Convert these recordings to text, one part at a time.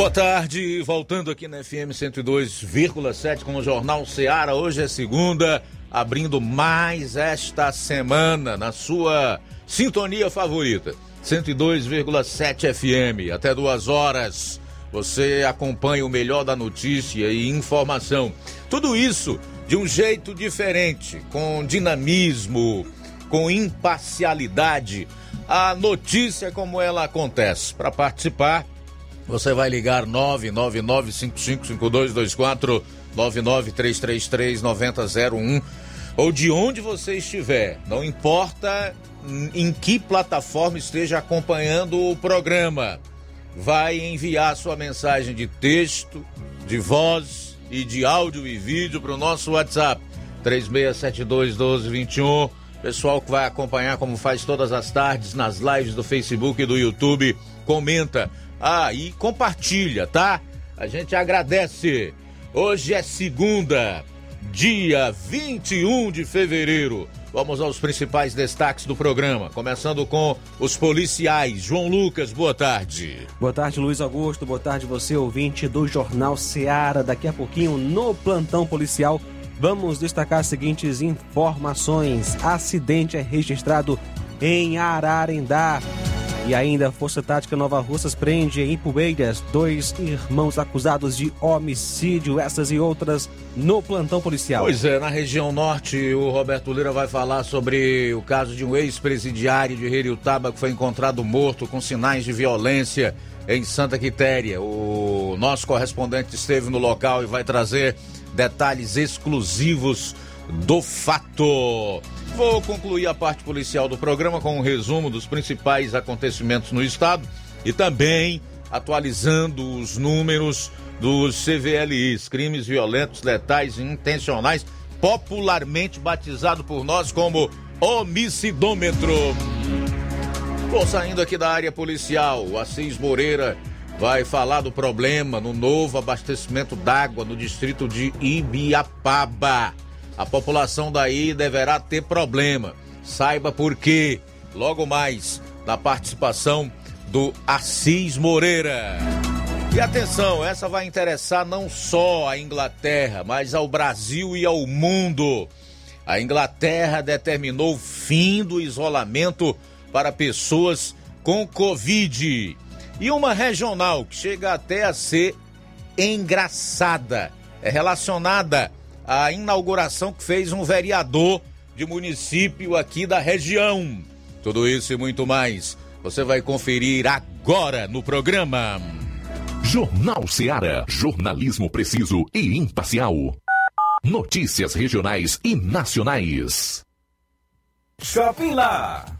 Boa tarde, voltando aqui na FM 102,7 com o Jornal Seara. Hoje é segunda, abrindo mais esta semana na sua sintonia favorita. 102,7 FM, até duas horas. Você acompanha o melhor da notícia e informação. Tudo isso de um jeito diferente, com dinamismo, com imparcialidade. A notícia é como ela acontece. Para participar, você vai ligar 999555224 993339001 ou de onde você estiver, não importa em que plataforma esteja acompanhando o programa. Vai enviar sua mensagem de texto, de voz e de áudio e vídeo para o nosso WhatsApp 36721221. Pessoal que vai acompanhar como faz todas as tardes nas lives do Facebook e do YouTube, comenta ah, e compartilha, tá? A gente agradece. Hoje é segunda, dia 21 de fevereiro. Vamos aos principais destaques do programa, começando com os policiais. João Lucas, boa tarde. Boa tarde, Luiz Augusto. Boa tarde, você ouvinte do Jornal Seara. Daqui a pouquinho, no plantão policial, vamos destacar as seguintes informações. Acidente é registrado em Ararendá. E ainda a Força Tática Nova Russas prende em Poeiras dois irmãos acusados de homicídio, essas e outras no plantão policial. Pois é, na região norte, o Roberto Lira vai falar sobre o caso de um ex-presidiário de Heriutaba que foi encontrado morto com sinais de violência em Santa Quitéria. O nosso correspondente esteve no local e vai trazer detalhes exclusivos do fato. Vou concluir a parte policial do programa com um resumo dos principais acontecimentos no estado e também atualizando os números dos CVLIs, crimes violentos, letais e intencionais, popularmente batizado por nós como homicidômetro. Vou saindo aqui da área policial, o Assis Moreira vai falar do problema no novo abastecimento d'água no distrito de Ibiapaba. A população daí deverá ter problema. Saiba por quê. Logo mais, na participação do Assis Moreira. E atenção, essa vai interessar não só a Inglaterra, mas ao Brasil e ao mundo. A Inglaterra determinou o fim do isolamento para pessoas com Covid. E uma regional que chega até a ser engraçada. É relacionada a inauguração que fez um vereador de município aqui da região. Tudo isso e muito mais você vai conferir agora no programa. Jornal Seara. Jornalismo preciso e imparcial. Notícias regionais e nacionais. Shopping Lá.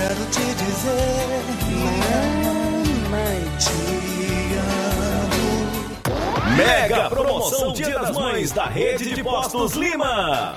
Quero te dizer, mamãe, te amo. Mega promoção Dia das Mães da Rede de Postos Lima.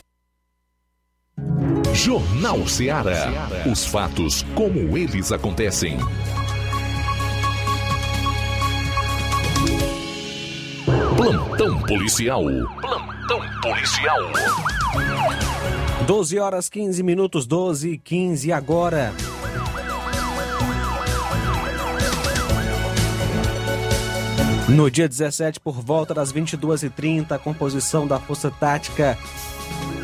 Jornal Ceará. Os fatos como eles acontecem. Plantão policial. Plantão policial. 12 horas 15 minutos, 12 e 15 agora. No dia 17, por volta das 22h30, a composição da Força Tática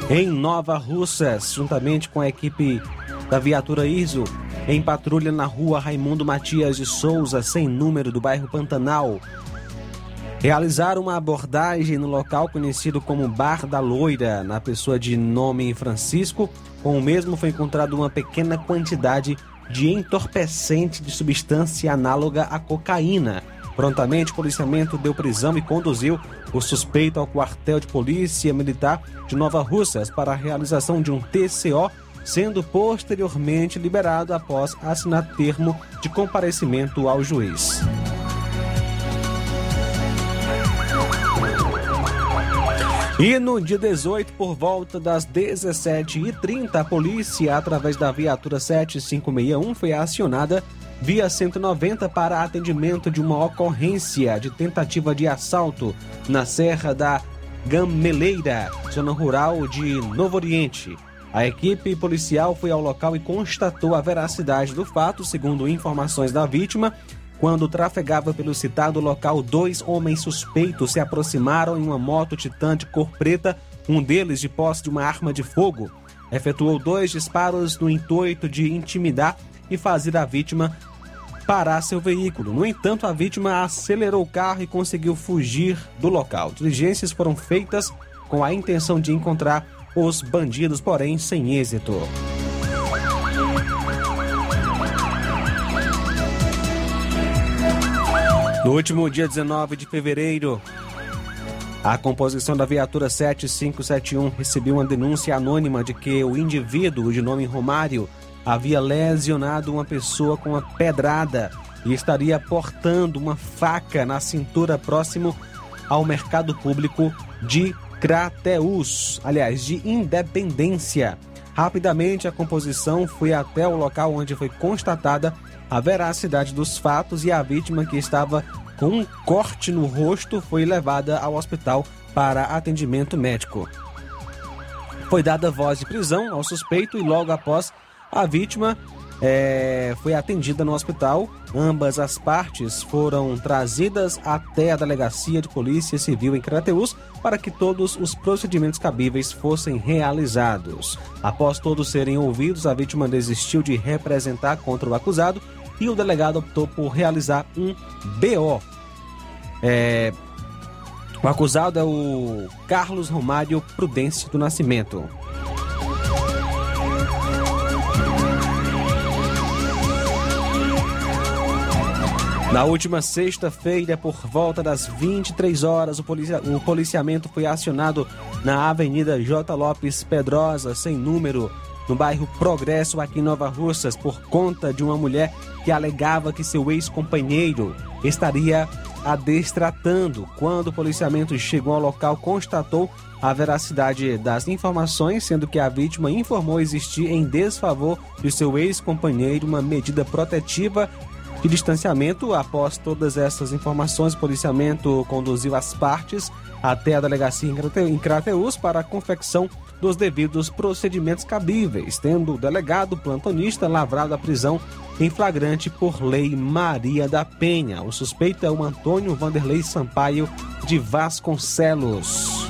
em Nova Russas, juntamente com a equipe da viatura ISO, em patrulha na rua Raimundo Matias de Souza, sem número, do bairro Pantanal. Realizaram uma abordagem no local conhecido como Bar da Loira, na pessoa de nome Francisco. Com o mesmo foi encontrada uma pequena quantidade de entorpecente de substância análoga à cocaína. Prontamente, o policiamento deu prisão e conduziu o suspeito ao quartel de polícia militar de Nova Russas para a realização de um TCO, sendo posteriormente liberado após assinar termo de comparecimento ao juiz. E no dia 18, por volta das 17h30, a polícia, através da viatura 7561, foi acionada via 190 para atendimento de uma ocorrência de tentativa de assalto na Serra da Gameleira, zona rural de Novo Oriente. A equipe policial foi ao local e constatou a veracidade do fato, segundo informações da vítima. Quando trafegava pelo citado local, dois homens suspeitos se aproximaram em uma moto Titan de cor preta, um deles de posse de uma arma de fogo. Efetuou dois disparos no intuito de intimidar e fazer a vítima parar seu veículo. No entanto, a vítima acelerou o carro e conseguiu fugir do local. Diligências foram feitas com a intenção de encontrar os bandidos, porém sem êxito. No último dia 19 de fevereiro, a composição da viatura 7571 recebeu uma denúncia anônima de que o indivíduo de nome Romário havia lesionado uma pessoa com uma pedrada e estaria portando uma faca na cintura próximo ao mercado público de Crateus, aliás, de Independência. Rapidamente a composição foi até o local onde foi constatada a veracidade dos fatos e a vítima que estava com um corte no rosto foi levada ao hospital para atendimento médico. Foi dada voz de prisão ao suspeito e logo após a vítima é, foi atendida no hospital. Ambas as partes foram trazidas até a delegacia de polícia civil em Crateus para que todos os procedimentos cabíveis fossem realizados. Após todos serem ouvidos, a vítima desistiu de representar contra o acusado e o delegado optou por realizar um BO. É, o acusado é o Carlos Romário Prudêncio do Nascimento. Na última sexta-feira, por volta das 23 horas, o, policia o policiamento foi acionado na Avenida J. Lopes Pedrosa, sem número, no bairro Progresso, aqui em Nova Russas, por conta de uma mulher que alegava que seu ex-companheiro estaria adestratando. Quando o policiamento chegou ao local, constatou a veracidade das informações, sendo que a vítima informou existir em desfavor de seu ex-companheiro uma medida protetiva de distanciamento. Após todas essas informações, o policiamento conduziu as partes até a delegacia em Crateus para a confecção dos devidos procedimentos cabíveis, tendo o delegado plantonista lavrado a prisão em flagrante por lei Maria da Penha. O suspeito é o Antônio Vanderlei Sampaio de Vasconcelos.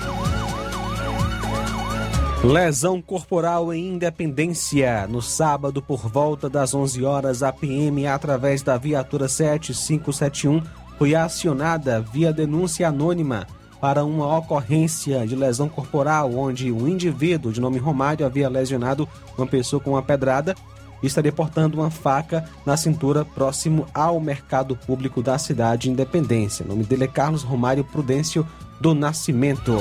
Lesão corporal em Independência. No sábado, por volta das 11 horas, a PM, através da viatura 7571, foi acionada via denúncia anônima para uma ocorrência de lesão corporal, onde um indivíduo de nome Romário havia lesionado uma pessoa com uma pedrada e estaria portando uma faca na cintura próximo ao mercado público da cidade de Independência. O nome dele é Carlos Romário Prudêncio do Nascimento.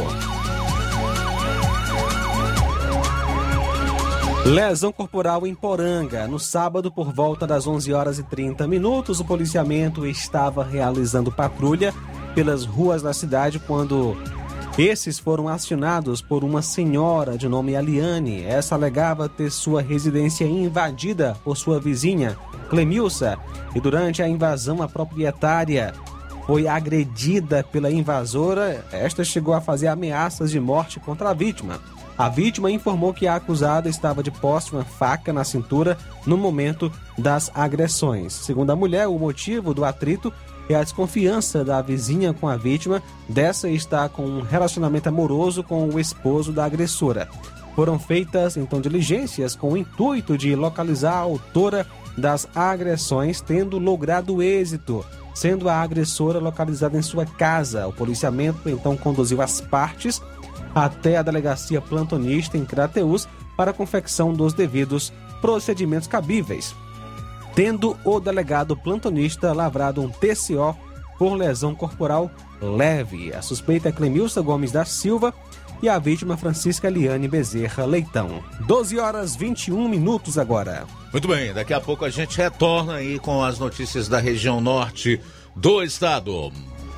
Lesão corporal em Poranga. No sábado, por volta das 11 horas e 30 minutos, o policiamento estava realizando patrulha pelas ruas da cidade quando esses foram acionados por uma senhora de nome Aliane. Essa alegava ter sua residência invadida por sua vizinha, Clemilsa, e durante a invasão, a proprietária foi agredida pela invasora. Esta chegou a fazer ameaças de morte contra a vítima. A vítima informou que a acusada estava de posse uma faca na cintura no momento das agressões. Segundo a mulher, o motivo do atrito é a desconfiança da vizinha com a vítima. Dessa está com um relacionamento amoroso com o esposo da agressora. Foram feitas então diligências com o intuito de localizar a autora das agressões, tendo logrado êxito, sendo a agressora localizada em sua casa. O policiamento então conduziu as partes até a delegacia plantonista em Crateus para a confecção dos devidos procedimentos cabíveis, tendo o delegado plantonista lavrado um TCO por lesão corporal leve. A suspeita é Clemilson Gomes da Silva e a vítima Francisca Eliane Bezerra Leitão. 12 horas 21 minutos agora. Muito bem, daqui a pouco a gente retorna aí com as notícias da região norte do estado.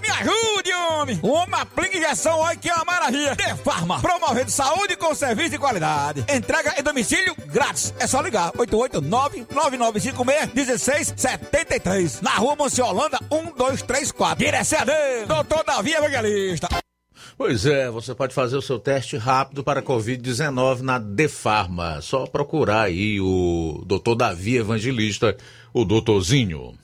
me ajude, homem. Uma aplica injeção, olha que é uma maravilha. De Farma, promovendo saúde com serviço de qualidade. Entrega em domicílio grátis. É só ligar, 889-9956-1673. Na rua Monsiolanda, 1234. Direção a Deus, doutor Davi Evangelista. Pois é, você pode fazer o seu teste rápido para Covid-19 na Defarma. Só procurar aí o doutor Davi Evangelista, o doutorzinho.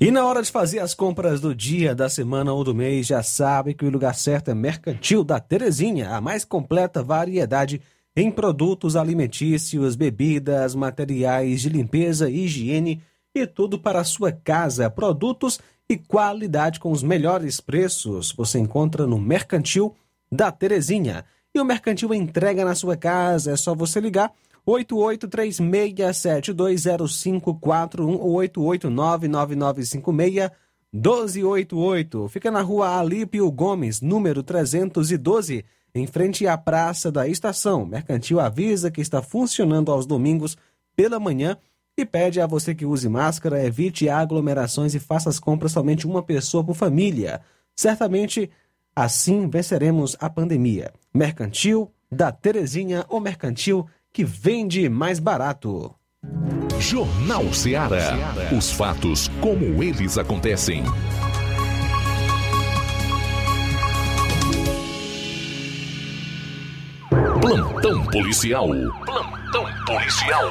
E na hora de fazer as compras do dia, da semana ou do mês, já sabe que o lugar certo é Mercantil da Terezinha, a mais completa variedade em produtos alimentícios, bebidas, materiais de limpeza, higiene e tudo para a sua casa. Produtos e qualidade com os melhores preços você encontra no Mercantil da Terezinha. E o Mercantil entrega na sua casa, é só você ligar 8836720541 ou 88999561288. Fica na rua Alípio Gomes, número 312, em frente à Praça da Estação. Mercantil avisa que está funcionando aos domingos pela manhã e pede a você que use máscara, evite aglomerações e faça as compras somente uma pessoa por família. Certamente assim venceremos a pandemia. Mercantil da Terezinha, o mercantil que vende mais barato. Jornal Ceará. Os fatos como eles acontecem. Plantão policial. Plantão policial.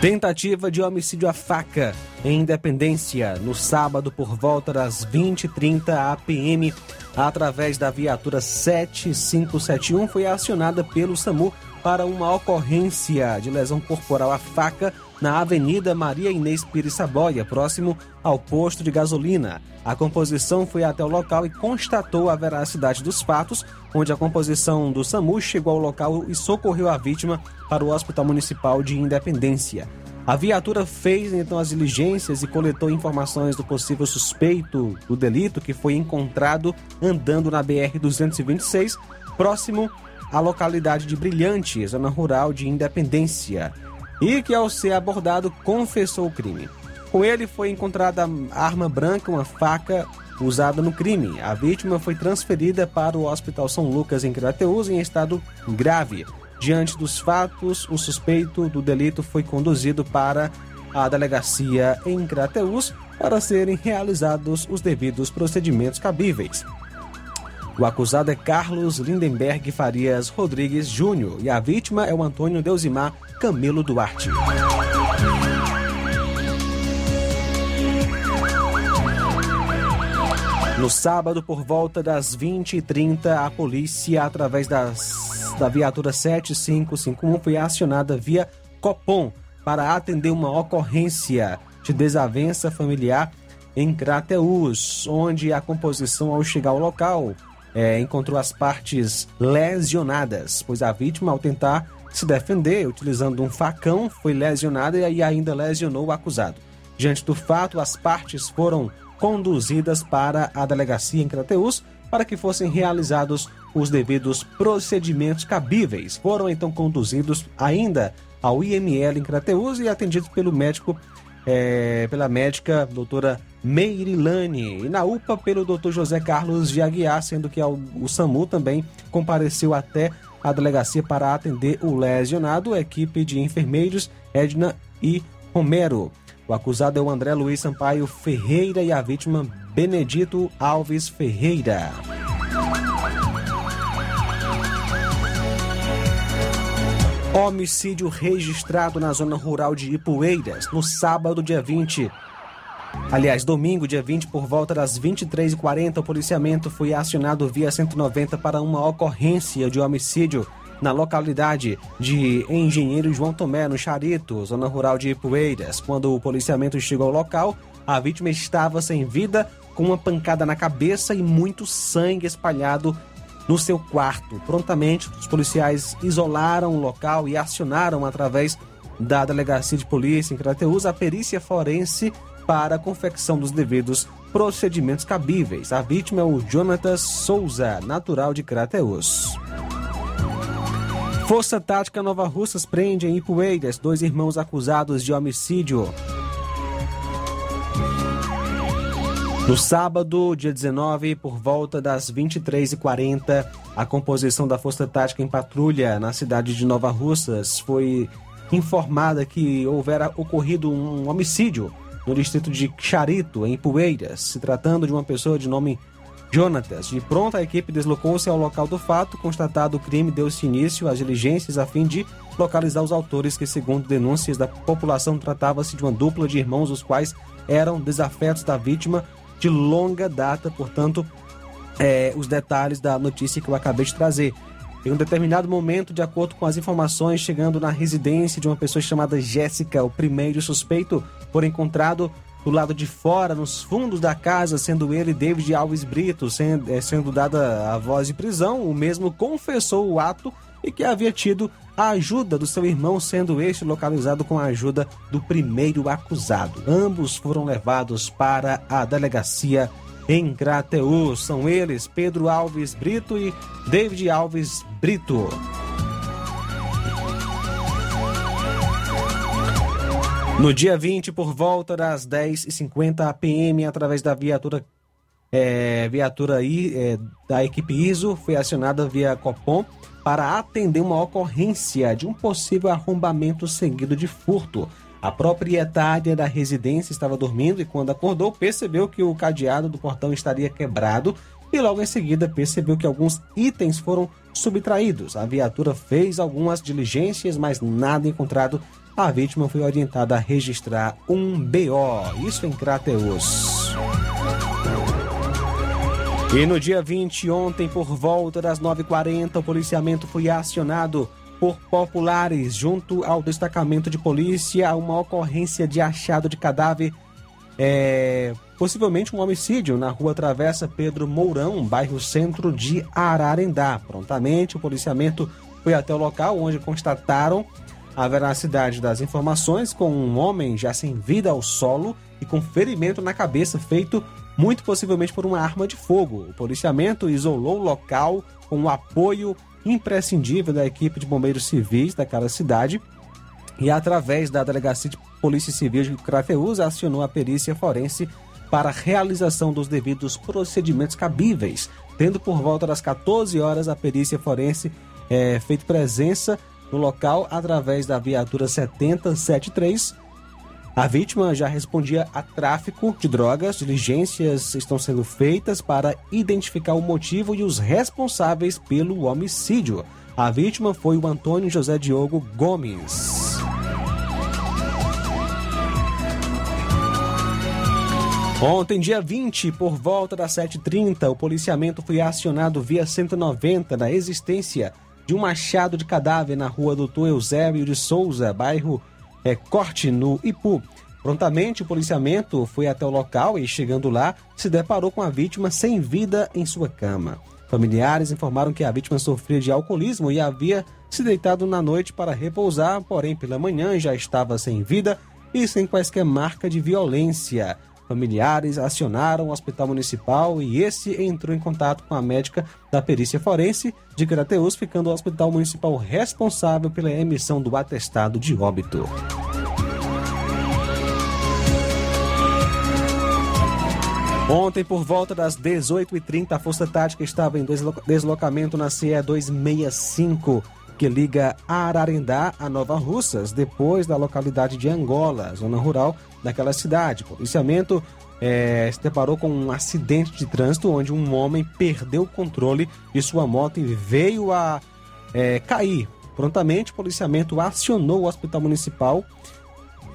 Tentativa de homicídio à faca em Independência no sábado por volta das 20h30 APM, através da viatura 7571, foi acionada pelo SAMU para uma ocorrência de lesão corporal à faca na Avenida Maria Inês Pires Saboia, próximo ao posto de gasolina. A composição foi até o local e constatou a veracidade dos fatos, onde a composição do SAMU chegou ao local e socorreu a vítima para o Hospital Municipal de Independência. A viatura fez então as diligências e coletou informações do possível suspeito do delito que foi encontrado andando na BR-226, próximo à localidade de Brilhante, zona rural de Independência, e que ao ser abordado confessou o crime. Com ele foi encontrada arma branca, uma faca usada no crime. A vítima foi transferida para o Hospital São Lucas em Crateus em estado grave. Diante dos fatos, o suspeito do delito foi conduzido para a delegacia em Crateus para serem realizados os devidos procedimentos cabíveis. O acusado é Carlos Lindenberg Farias Rodrigues Júnior e a vítima é o Antônio Deusimar Camelo Duarte. No sábado, por volta das 20h30, a polícia, através das, da viatura 7551, foi acionada via Copom para atender uma ocorrência de desavença familiar em Crateus, onde a composição, ao chegar ao local, é, encontrou as partes lesionadas, pois a vítima, ao tentar se defender utilizando um facão, foi lesionada e ainda lesionou o acusado. Diante do fato, as partes foram conduzidas para a delegacia em Crateus para que fossem realizados os devidos procedimentos cabíveis. Foram então conduzidos ainda ao IML em Crateus e atendidos pelo médico, é, pela médica doutora Meirilane e na UPA pelo doutor José Carlos de Aguiar, sendo que o SAMU também compareceu até a delegacia para atender o lesionado, a equipe de enfermeiros Edna e Romero. O acusado é o André Luiz Sampaio Ferreira e a vítima Benedito Alves Ferreira. Homicídio registrado na zona rural de Ipueiras no sábado, dia 20. Aliás, domingo, dia 20, por volta das 23h40, o policiamento foi acionado via 190 para uma ocorrência de homicídio na localidade de Engenheiro João Tomé, no Charito, zona rural de Ipueiras. Quando o policiamento chegou ao local, a vítima estava sem vida, com uma pancada na cabeça e muito sangue espalhado no seu quarto. Prontamente, os policiais isolaram o local e acionaram, através da delegacia de polícia em Crateus, a perícia forense para a confecção dos devidos procedimentos cabíveis. A vítima é o Jonatas Souza, natural de Crateus. Força Tática Nova Russas prende em Ipueiras dois irmãos acusados de homicídio. No sábado, dia 19, por volta das 23h40, a composição da Força Tática em patrulha na cidade de Nova Russas foi informada que houvera ocorrido um homicídio no distrito de Charito, em Poeiras, se tratando de uma pessoa de nome Jonatas. De pronto, a equipe deslocou-se ao local do fato. Constatado o crime, deu-se início às diligências a fim de localizar os autores, que, segundo denúncias da população, tratava-se de uma dupla de irmãos, os quais eram desafetos da vítima de longa data. Portanto, é, os detalhes da notícia que eu acabei de trazer. Em um determinado momento, de acordo com as informações chegando na residência de uma pessoa chamada Jéssica, o primeiro suspeito foi encontrado do lado de fora, nos fundos da casa, sendo ele David Alves Brito, sendo, eh, sendo dada a voz de prisão. O mesmo confessou o ato e que havia tido a ajuda do seu irmão, sendo este localizado com a ajuda do primeiro acusado. Ambos foram levados para a delegacia em Crateus. São eles Pedro Alves Brito e David Alves Brito. No dia 20, por volta das 10h50 PM, através da viatura, é, viatura I, é, da equipe ISO, foi acionada via Copom para atender uma ocorrência de um possível arrombamento seguido de furto. A proprietária da residência estava dormindo e, quando acordou, percebeu que o cadeado do portão estaria quebrado e, logo em seguida, percebeu que alguns itens foram subtraídos. A viatura fez algumas diligências, mas nada encontrado a vítima foi orientada a registrar um BO, isso em Crateus. E no dia 20, ontem, por volta das 9h40, o policiamento foi acionado por populares junto ao destacamento de polícia a uma ocorrência de achado de cadáver, é, possivelmente um homicídio, na rua Travessa Pedro Mourão, bairro centro de Ararendá. Prontamente, o policiamento foi até o local onde constataram a veracidade das informações com um homem já sem vida ao solo e com ferimento na cabeça feito muito possivelmente por uma arma de fogo. O policiamento isolou o local com o apoio imprescindível da equipe de bombeiros civis daquela cidade e através da Delegacia de Polícia Civil de Crateús acionou a perícia forense para a realização dos devidos procedimentos cabíveis, tendo por volta das 14 horas a perícia forense é, feito presença no local através da viatura 7073. A vítima já respondia a tráfico de drogas. Diligências estão sendo feitas para identificar o motivo e os responsáveis pelo homicídio. A vítima foi o Antônio José Diogo Gomes. Ontem, dia 20, por volta das 7h30, o policiamento foi acionado via 190 na existência de um machado de cadáver na rua Doutor Eusébio de Souza, bairro é, Corte, no Ipu. Prontamente, o policiamento foi até o local e, chegando lá, se deparou com a vítima sem vida em sua cama. Familiares informaram que a vítima sofria de alcoolismo e havia se deitado na noite para repousar, porém, pela manhã já estava sem vida e sem quaisquer marca de violência. Familiares acionaram o hospital municipal e esse entrou em contato com a médica da perícia forense de Crateus, ficando o hospital municipal responsável pela emissão do atestado de óbito. Ontem, por volta das 18h30, a Força Tática estava em deslocamento na CE 265, que liga Ararendá a Nova Russas, depois da localidade de Angola, zona rural daquela cidade. O policiamento é, se deparou com um acidente de trânsito onde um homem perdeu o controle de sua moto e veio a é, cair. Prontamente, o policiamento acionou o hospital municipal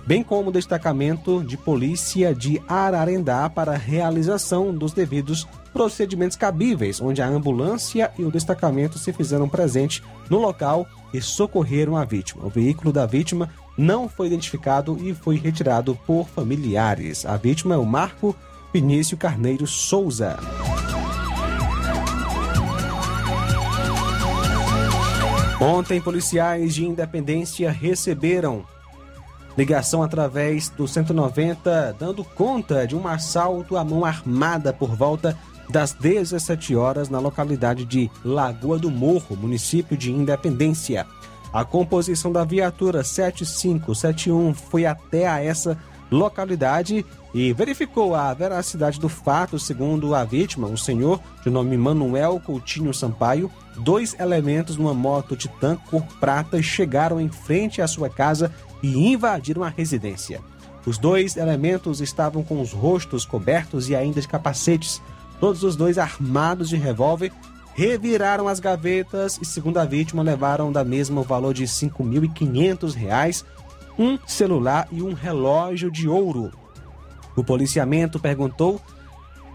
bem como o destacamento de polícia de Ararendá para realização dos devidos procedimentos cabíveis, onde a ambulância e o destacamento se fizeram presente no local e socorreram a vítima. O veículo da vítima não foi identificado e foi retirado por familiares. A vítima é o Marco Vinícius Carneiro Souza. Ontem, policiais de Independência receberam Ligação através do 190, dando conta de um assalto à mão armada por volta das 17 horas na localidade de Lagoa do Morro, município de Independência. A composição da viatura 7571 foi até a essa localidade e verificou a veracidade do fato, segundo a vítima, um senhor de nome Manuel Coutinho Sampaio. Dois elementos numa moto Titan cor prata chegaram em frente à sua casa e invadiram a residência. Os dois elementos estavam com os rostos cobertos e ainda de capacetes, todos os dois armados de revólver, reviraram as gavetas e, segundo a vítima, levaram da mesma o valor de R$ 5.500, um celular e um relógio de ouro. O policiamento perguntou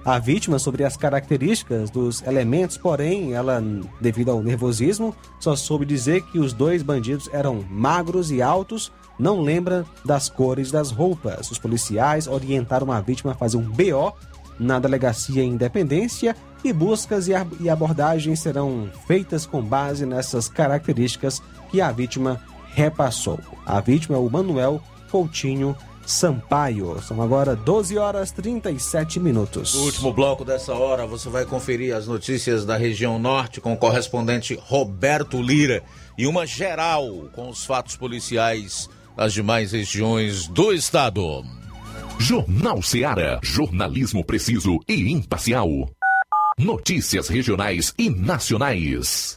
a vítima sobre as características dos elementos, porém, ela, devido ao nervosismo, só soube dizer que os dois bandidos eram magros e altos, não lembra das cores das roupas. Os policiais orientaram a vítima a fazer um BO na delegacia Independência e buscas e abordagens serão feitas com base nessas características que a vítima repassou. A vítima é o Manuel Coutinho Sampaio. São agora 12 horas 37 minutos. No último bloco dessa hora, você vai conferir as notícias da região norte com o correspondente Roberto Lira e uma geral com os fatos policiais das demais regiões do estado. Jornal Seara. Jornalismo preciso e imparcial. Notícias regionais e nacionais.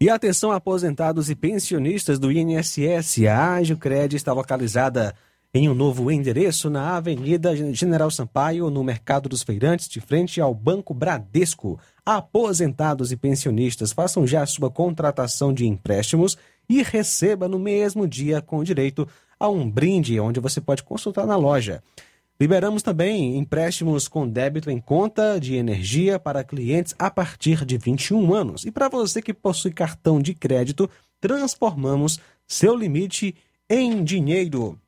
E atenção aposentados e pensionistas do INSS, a Agiocred está localizada em um novo endereço na Avenida General Sampaio, no Mercado dos Feirantes, de frente ao Banco Bradesco. Aposentados e pensionistas, façam já sua contratação de empréstimos e receba no mesmo dia com direito a um brinde, onde você pode consultar na loja. Liberamos também empréstimos com débito em conta de energia para clientes a partir de 21 anos. E para você que possui cartão de crédito, transformamos seu limite em dinheiro.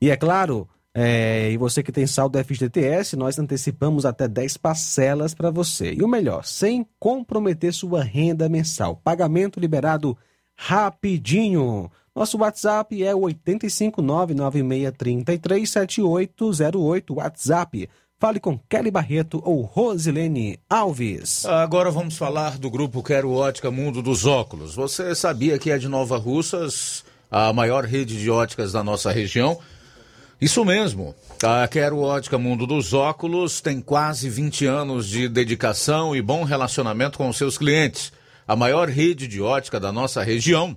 E é claro, é, e você que tem saldo FGTS, nós antecipamos até 10 parcelas para você. E o melhor, sem comprometer sua renda mensal. Pagamento liberado rapidinho. Nosso WhatsApp é o 85996337808. WhatsApp. Fale com Kelly Barreto ou Rosilene Alves. Agora vamos falar do grupo Quero Ótica Mundo dos Óculos. Você sabia que é de Nova Russas, a maior rede de óticas da nossa região? Isso mesmo. A Quero Ótica Mundo dos Óculos tem quase 20 anos de dedicação e bom relacionamento com seus clientes. A maior rede de ótica da nossa região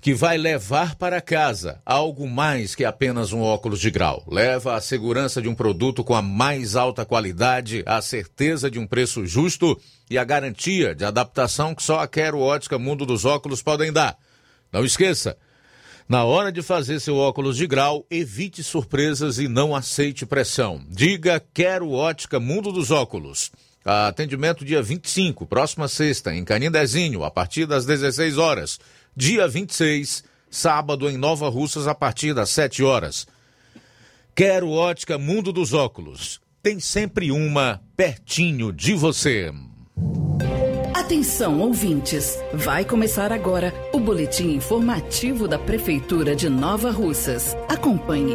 que vai levar para casa algo mais que apenas um óculos de grau. Leva a segurança de um produto com a mais alta qualidade, a certeza de um preço justo e a garantia de adaptação que só a Quero Ótica Mundo dos Óculos podem dar. Não esqueça, na hora de fazer seu óculos de grau, evite surpresas e não aceite pressão. Diga Quero Ótica Mundo dos Óculos. Atendimento dia 25, próxima sexta, em Canindezinho, a partir das 16 horas. Dia 26, sábado, em Nova Russas, a partir das 7 horas. Quero Ótica Mundo dos Óculos. tem sempre uma pertinho de você. Atenção, ouvintes! Vai começar agora o boletim informativo da Prefeitura de Nova Russas. Acompanhe.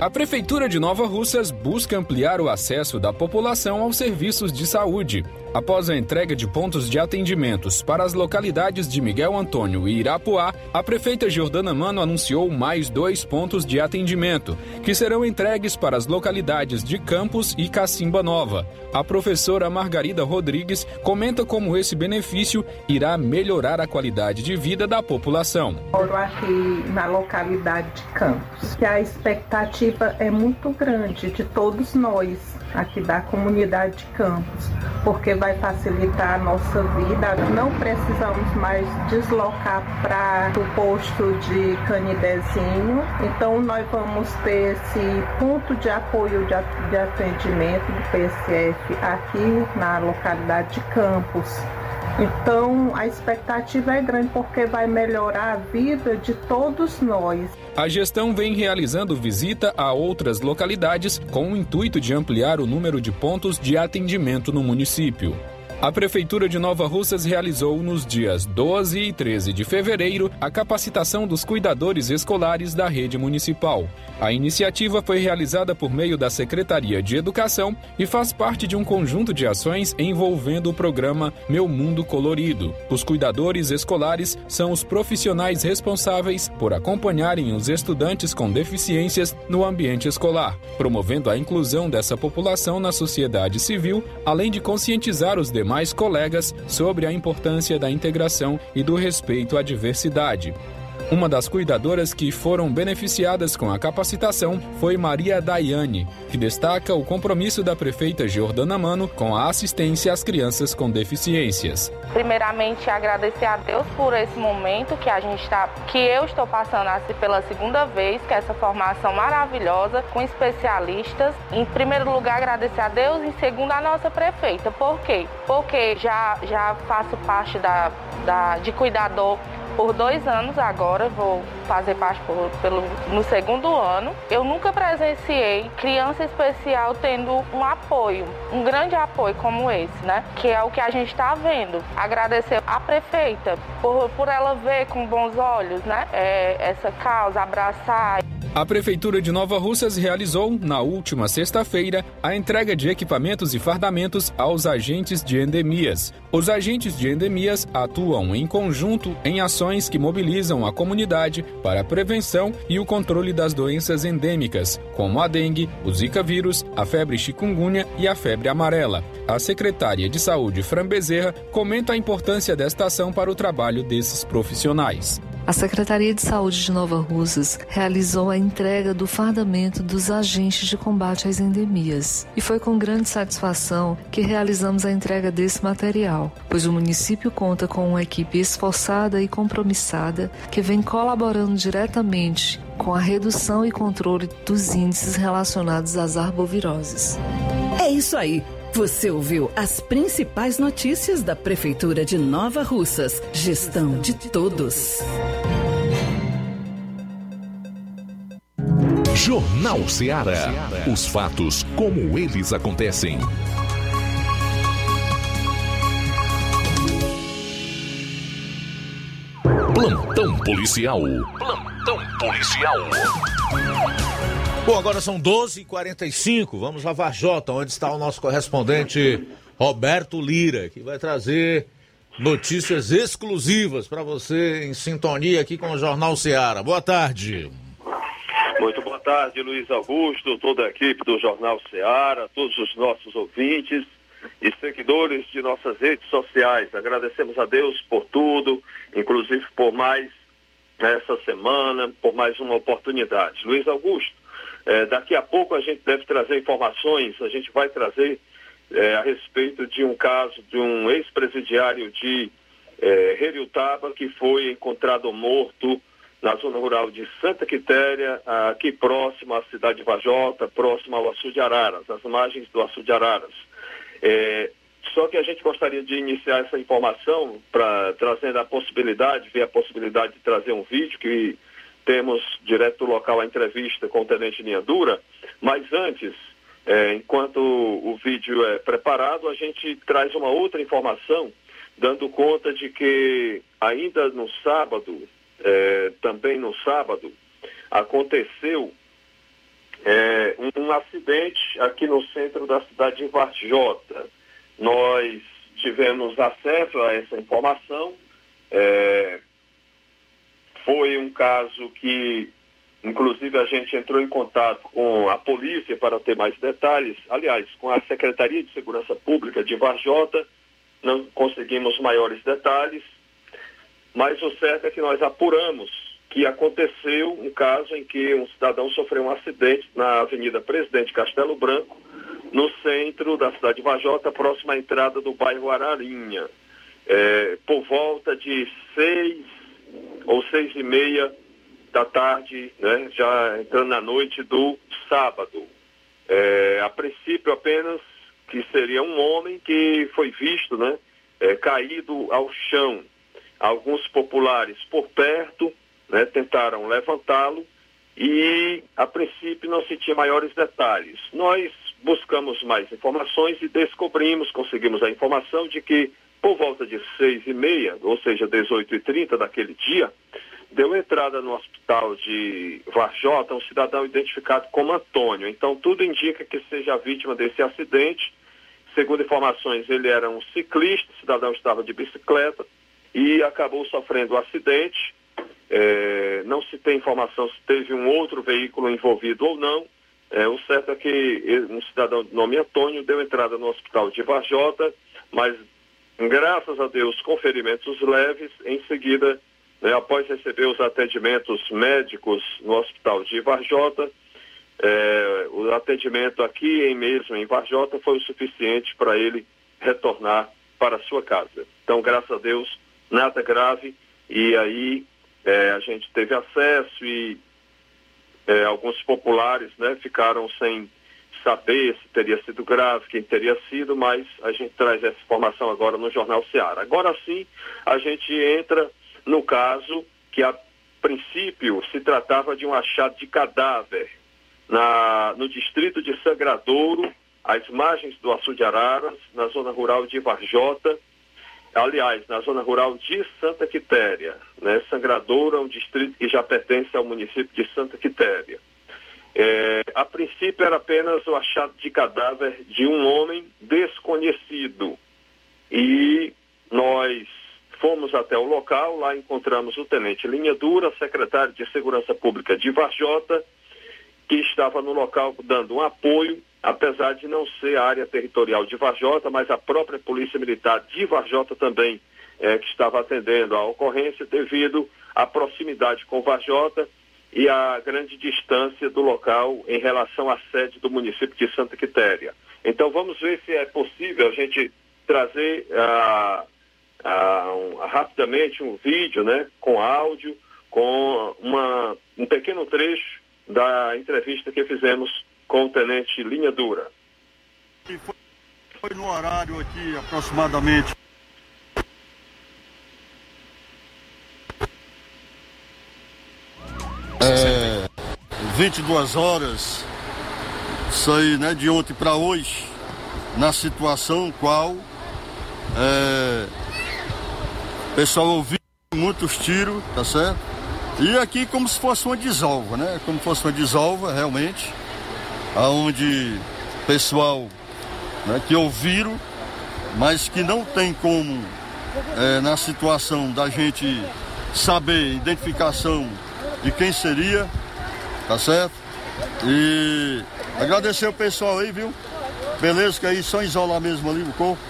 A Prefeitura de Nova Russas busca ampliar o acesso da população aos serviços de saúde. Após a entrega de pontos de atendimentos para as localidades de Miguel Antônio e Irapuá, a prefeita Jordana Mano anunciou mais dois pontos de atendimento, que serão entregues para as localidades de Campos e Cacimba Nova. A professora Margarida Rodrigues comenta como esse benefício irá melhorar a qualidade de vida da população. Moro aqui na localidade de Campos, que a expectativa é muito grande de todos nós aqui da comunidade de Campos, porque vai facilitar a nossa vida. Não precisamos mais deslocar para o posto de Canidezinho, então nós vamos ter esse ponto de apoio de atendimento do PSF aqui na localidade de Campos. Então a expectativa é grande porque vai melhorar a vida de todos nós. A gestão vem realizando visita a outras localidades com o intuito de ampliar o número de pontos de atendimento no município. A Prefeitura de Nova Russas realizou nos dias 12 e 13 de fevereiro a capacitação dos cuidadores escolares da rede municipal. A iniciativa foi realizada por meio da Secretaria de Educação e faz parte de um conjunto de ações envolvendo o programa Meu Mundo Colorido. Os cuidadores escolares são os profissionais responsáveis por acompanharem os estudantes com deficiências no ambiente escolar, promovendo a inclusão dessa população na sociedade civil, além de conscientizar os demais demais colegas sobre a importância da integração e do respeito à diversidade. Uma das cuidadoras que foram beneficiadas com a capacitação foi Maria Daiane, que destaca o compromisso da prefeita Jordana Mano com a assistência às crianças com deficiências. Primeiramente, agradecer a Deus por esse momento que a gente está, que eu estou passando assim pela segunda vez, que é essa formação maravilhosa com especialistas. Em primeiro lugar, agradecer a Deus, em segundo a nossa prefeita. Por quê? Porque já já faço parte da, da de cuidador por dois anos agora, vou fazer parte por, pelo, no segundo ano. Eu nunca presenciei criança especial tendo um apoio, um grande apoio como esse, né? Que é o que a gente está vendo. Agradecer à prefeita por, por ela ver com bons olhos, né? É, essa causa, abraçar. A Prefeitura de Nova Russas realizou, na última sexta-feira, a entrega de equipamentos e fardamentos aos agentes de endemias. Os agentes de endemias atuam em conjunto em ações que mobilizam a comunidade para a prevenção e o controle das doenças endêmicas, como a dengue, o zika vírus, a febre chikungunya e a febre amarela. A secretária de Saúde, Fran Bezerra, comenta a importância desta ação para o trabalho desses profissionais. A Secretaria de Saúde de Nova Russas realizou a entrega do fardamento dos agentes de combate às endemias. E foi com grande satisfação que realizamos a entrega desse material, pois o município conta com uma equipe esforçada e compromissada que vem colaborando diretamente com a redução e controle dos índices relacionados às arboviroses. É isso aí. Você ouviu as principais notícias da Prefeitura de Nova Russas. Gestão de todos. Jornal Ceará. Os fatos como eles acontecem. Plantão policial. Plantão policial. Bom, agora são 12h45. Vamos a Vajota, onde está o nosso correspondente Roberto Lira, que vai trazer notícias exclusivas para você em sintonia aqui com o Jornal Ceará. Boa tarde. Muito boa tarde, Luiz Augusto, toda a equipe do Jornal Ceará, todos os nossos ouvintes e seguidores de nossas redes sociais. Agradecemos a Deus por tudo, inclusive por mais essa semana, por mais uma oportunidade. Luiz Augusto, é, daqui a pouco a gente deve trazer informações, a gente vai trazer é, a respeito de um caso de um ex-presidiário de é, que foi encontrado morto na zona rural de Santa Quitéria, aqui próximo à cidade de Vajota, próximo ao Açu de Araras, às margens do Açu de Araras. É, só que a gente gostaria de iniciar essa informação para trazendo a possibilidade, ver a possibilidade de trazer um vídeo que temos direto do local a entrevista com o Tenente Linha Dura, mas antes é, enquanto o vídeo é preparado, a gente traz uma outra informação, dando conta de que ainda no sábado, é, também no sábado, aconteceu é, um, um acidente aqui no centro da cidade de Varjota. Nós tivemos acesso a essa informação. É, foi um caso que, inclusive, a gente entrou em contato com a polícia para ter mais detalhes. Aliás, com a Secretaria de Segurança Pública de Varjota, não conseguimos maiores detalhes. Mas o certo é que nós apuramos que aconteceu um caso em que um cidadão sofreu um acidente na Avenida Presidente Castelo Branco, no centro da cidade de Vajota, próximo à entrada do bairro Ararinha. É, por volta de seis ou seis e meia da tarde, né, já entrando na noite do sábado. É, a princípio apenas que seria um homem que foi visto né, é, caído ao chão. Alguns populares por perto né, tentaram levantá-lo e a princípio não se tinha maiores detalhes. Nós buscamos mais informações e descobrimos, conseguimos a informação de que por volta de seis e meia, ou seja, 18 e 30 daquele dia, deu entrada no hospital de Varjota um cidadão identificado como Antônio. Então, tudo indica que seja vítima desse acidente. Segundo informações, ele era um ciclista, o cidadão estava de bicicleta e acabou sofrendo um acidente. É, não se tem informação se teve um outro veículo envolvido ou não. É, o certo é que um cidadão de nome Antônio deu entrada no hospital de Varjota, mas graças a Deus, com ferimentos leves. Em seguida, né, após receber os atendimentos médicos no hospital de Varjota, é, o atendimento aqui em mesmo em Varjota foi o suficiente para ele retornar para sua casa. Então, graças a Deus, nada grave. E aí é, a gente teve acesso e é, alguns populares né, ficaram sem saber se teria sido grave, quem teria sido, mas a gente traz essa informação agora no Jornal Seara. Agora sim, a gente entra no caso que a princípio se tratava de um achado de cadáver na, no distrito de Sangradouro, às margens do Açude Araras, na zona rural de Varjota, aliás, na zona rural de Santa Quitéria. Né? Sangradouro é um distrito que já pertence ao município de Santa Quitéria. É, a princípio era apenas o achado de cadáver de um homem desconhecido. E nós fomos até o local, lá encontramos o tenente Linha Dura, secretário de Segurança Pública de Varjota, que estava no local dando um apoio, apesar de não ser a área territorial de Varjota, mas a própria Polícia Militar de Varjota também é, que estava atendendo a ocorrência devido à proximidade com Varjota e a grande distância do local em relação à sede do município de Santa Quitéria. Então vamos ver se é possível a gente trazer ah, ah, um, rapidamente um vídeo, né, com áudio, com uma, um pequeno trecho da entrevista que fizemos com o tenente Linha Dura. Foi, foi no horário aqui aproximadamente 22 horas, isso aí, né, de ontem para hoje, na situação qual é, o pessoal ouviu muitos tiros, tá certo? E aqui como se fosse uma desalva, né? Como se fosse uma desalva, realmente, aonde pessoal né, que ouviram, mas que não tem como, é, na situação da gente saber identificação de quem seria, Tá certo? E agradecer o pessoal aí, viu? Beleza, que aí só isolar mesmo ali o corpo.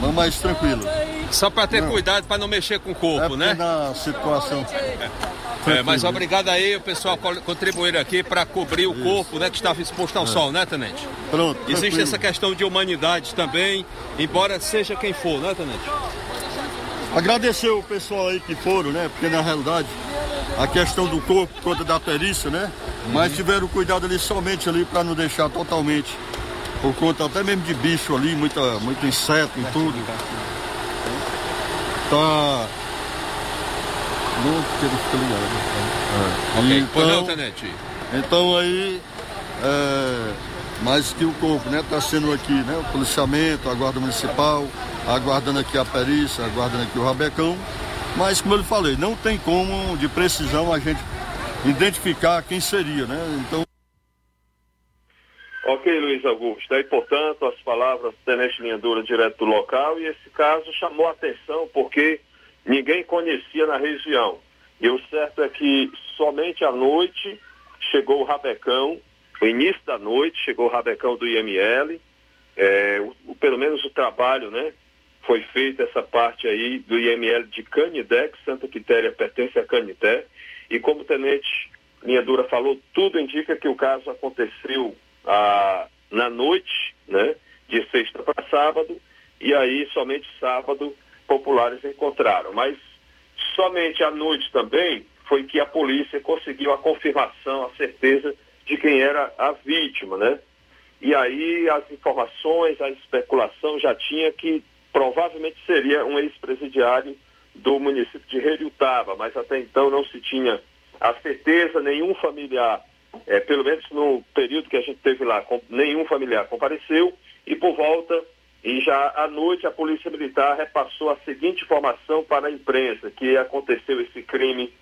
Não, mais tranquilo. Só para ter não. cuidado para não mexer com o corpo, é né? Na situação. É, mas obrigado aí o pessoal contribuir aqui para cobrir o Isso. corpo, né, que estava exposto ao é. sol, né, tenente? Pronto. Existe tranquilo. essa questão de humanidade também, embora seja quem for, né, tenente? Agradecer o pessoal aí que foram, né? Porque na realidade a questão do corpo, toda da perícia, né? Uhum. Mas tiveram cuidado ali somente ali para não deixar totalmente, por conta até mesmo de bicho ali, muita, muito inseto e tudo. Tá. Não, porque ele fica ligado. É. Ok, então, não, Tenente. Então aí é, mas que o corpo né, tá sendo aqui, né, o policiamento, a guarda municipal, aguardando aqui a perícia, aguardando aqui o rabecão. Mas como eu lhe falei, não tem como de precisão a gente identificar quem seria, né? Então. Ok, Luiz Augusto. Aí, portanto, as palavras do Tenente Linha Dura direto do local e esse caso chamou a atenção porque ninguém conhecia na região. E o certo é que somente à noite chegou o rabecão, no início da noite chegou o rabecão do IML, é, o, o, pelo menos o trabalho, né? Foi feita essa parte aí do IML de Canidé, que Santa Quitéria pertence a Canidé, e como o tenente Linha Dura falou, tudo indica que o caso aconteceu ah, na noite, né? De sexta para sábado, e aí somente sábado populares encontraram. Mas somente à noite também foi que a polícia conseguiu a confirmação, a certeza de quem era a vítima, né? E aí as informações, a especulação já tinha que provavelmente seria um ex-presidiário do município de Reriutaba, mas até então não se tinha a certeza, nenhum familiar, é, pelo menos no período que a gente teve lá, nenhum familiar compareceu, e por volta, e já à noite a Polícia Militar repassou a seguinte informação para a imprensa, que aconteceu esse crime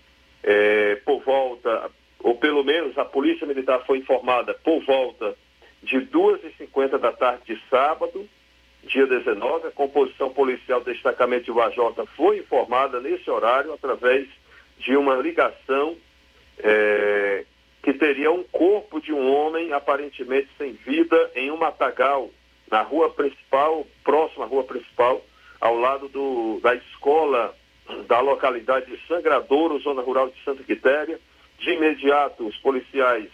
é, por volta, ou pelo menos a Polícia Militar foi informada por volta de 2h50 da tarde de sábado, dia 19, a composição policial do destacamento de Vajota foi informada nesse horário através de uma ligação é, que teria um corpo de um homem aparentemente sem vida em um matagal na rua principal, próxima à rua principal, ao lado do, da escola da localidade de Sangradouro, zona rural de Santa Quitéria. De imediato, os policiais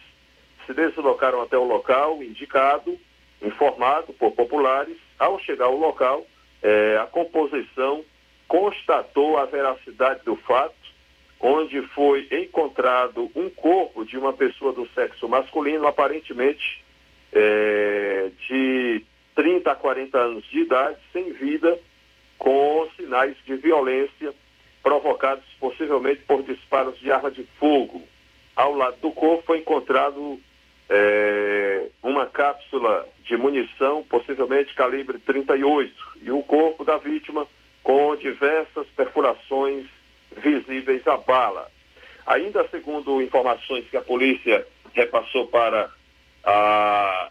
se deslocaram até o local indicado, informado por populares. Ao chegar ao local, eh, a composição constatou a veracidade do fato, onde foi encontrado um corpo de uma pessoa do sexo masculino, aparentemente eh, de 30 a 40 anos de idade, sem vida, com sinais de violência provocados possivelmente por disparos de arma de fogo. Ao lado do corpo foi encontrado é, uma cápsula de munição, possivelmente calibre 38, e o corpo da vítima com diversas perfurações visíveis à bala. Ainda segundo informações que a polícia repassou para a,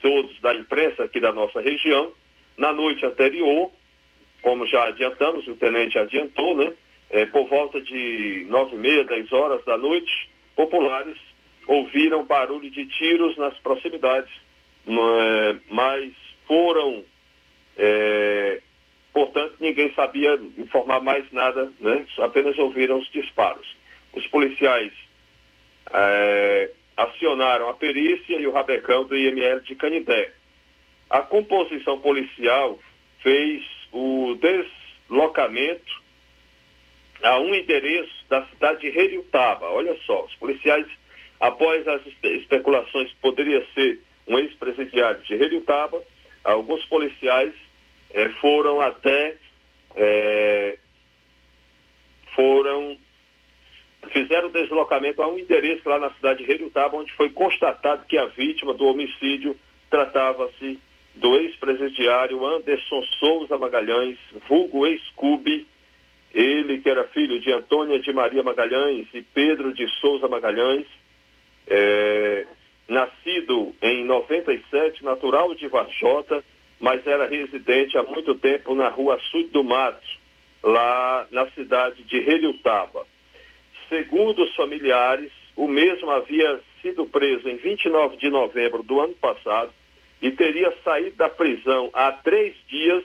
todos da imprensa aqui da nossa região, na noite anterior, como já adiantamos, o tenente adiantou, né? É, por volta de nove e meia, dez horas da noite, populares ouviram barulho de tiros nas proximidades, é, mas foram, é, portanto, ninguém sabia informar mais nada, né? apenas ouviram os disparos. Os policiais é, acionaram a perícia e o rabecão do IML de Canindé. A composição policial fez o deslocamento a um endereço da cidade de Reriutaba. Olha só, os policiais, após as especulações poderia ser um ex-presidiário de Reriutaba, alguns policiais eh, foram até eh, foram fizeram deslocamento a um endereço lá na cidade de Reriutaba, onde foi constatado que a vítima do homicídio tratava-se do ex-presidiário Anderson Souza Magalhães, vulgo ex-Cube, ele que era filho de Antônia de Maria Magalhães e Pedro de Souza Magalhães, é, nascido em 97, natural de Varjota, mas era residente há muito tempo na rua Sul do Mato, lá na cidade de Relutaba. Segundo os familiares, o mesmo havia sido preso em 29 de novembro do ano passado e teria saído da prisão há três dias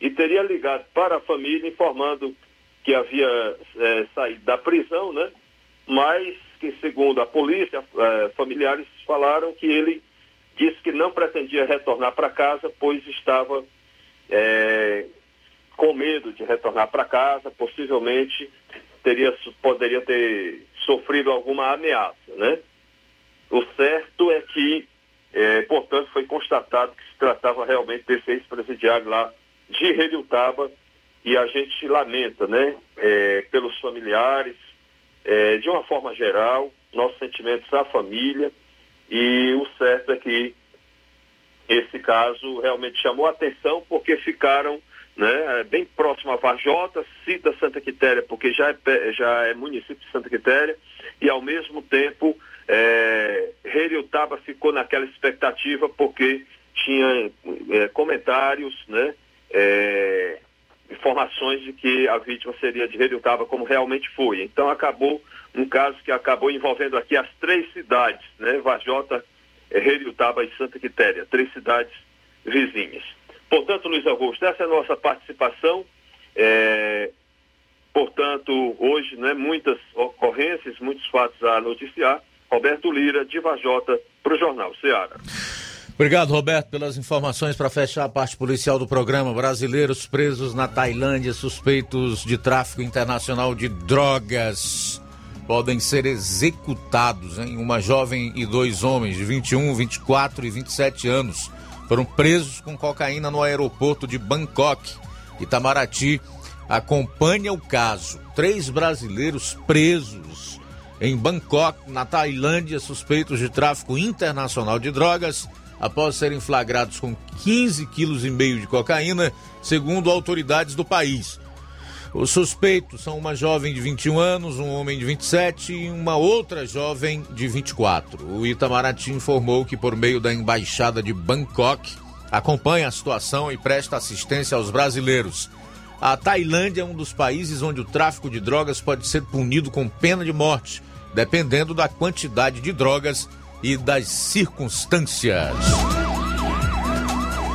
e teria ligado para a família informando que havia é, saído da prisão, né? Mas que segundo a polícia, é, familiares falaram que ele disse que não pretendia retornar para casa, pois estava é, com medo de retornar para casa, possivelmente teria, poderia ter sofrido alguma ameaça, né? O certo é que é, portanto, foi constatado que se tratava realmente desse ex-presidiário lá de Relutaba e a gente lamenta, né, é, pelos familiares, é, de uma forma geral, nossos sentimentos à família E o certo é que esse caso realmente chamou atenção porque ficaram né, bem próximo a Varjota, cita Santa Quitéria, porque já é, já é município de Santa Quitéria, e ao mesmo tempo é, Heriotaba ficou naquela expectativa porque tinha é, comentários, né, é, informações de que a vítima seria de Heriotaba, como realmente foi. Então acabou um caso que acabou envolvendo aqui as três cidades, né, Varjota, Heriotaba e Santa Quitéria, três cidades vizinhas. Portanto, Luiz Augusto, essa é a nossa participação. É, portanto, hoje, né, muitas ocorrências, muitos fatos a noticiar. Roberto Lira, de Vajota, para o Jornal Ceará. Obrigado, Roberto, pelas informações para fechar a parte policial do programa. Brasileiros presos na Tailândia suspeitos de tráfico internacional de drogas podem ser executados. Hein? Uma jovem e dois homens de 21, 24 e 27 anos foram presos com cocaína no aeroporto de Bangkok. Itamaraty acompanha o caso. Três brasileiros presos em Bangkok, na Tailândia, suspeitos de tráfico internacional de drogas, após serem flagrados com 15 quilos e meio de cocaína, segundo autoridades do país. Os suspeitos são uma jovem de 21 anos, um homem de 27 e uma outra jovem de 24. O Itamaraty informou que, por meio da embaixada de Bangkok, acompanha a situação e presta assistência aos brasileiros. A Tailândia é um dos países onde o tráfico de drogas pode ser punido com pena de morte, dependendo da quantidade de drogas e das circunstâncias.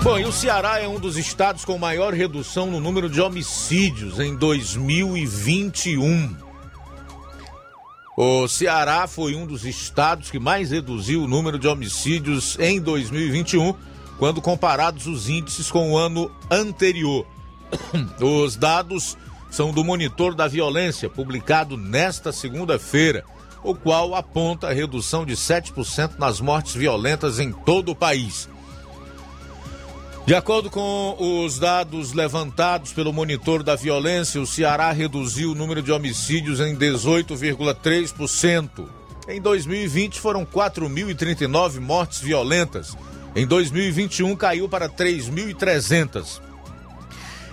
Bom, e o Ceará é um dos estados com maior redução no número de homicídios em 2021. O Ceará foi um dos estados que mais reduziu o número de homicídios em 2021, quando comparados os índices com o ano anterior. Os dados são do Monitor da Violência, publicado nesta segunda-feira, o qual aponta a redução de 7% nas mortes violentas em todo o país. De acordo com os dados levantados pelo monitor da violência, o Ceará reduziu o número de homicídios em 18,3%. Em 2020 foram 4.039 mortes violentas. Em 2021 caiu para 3.300.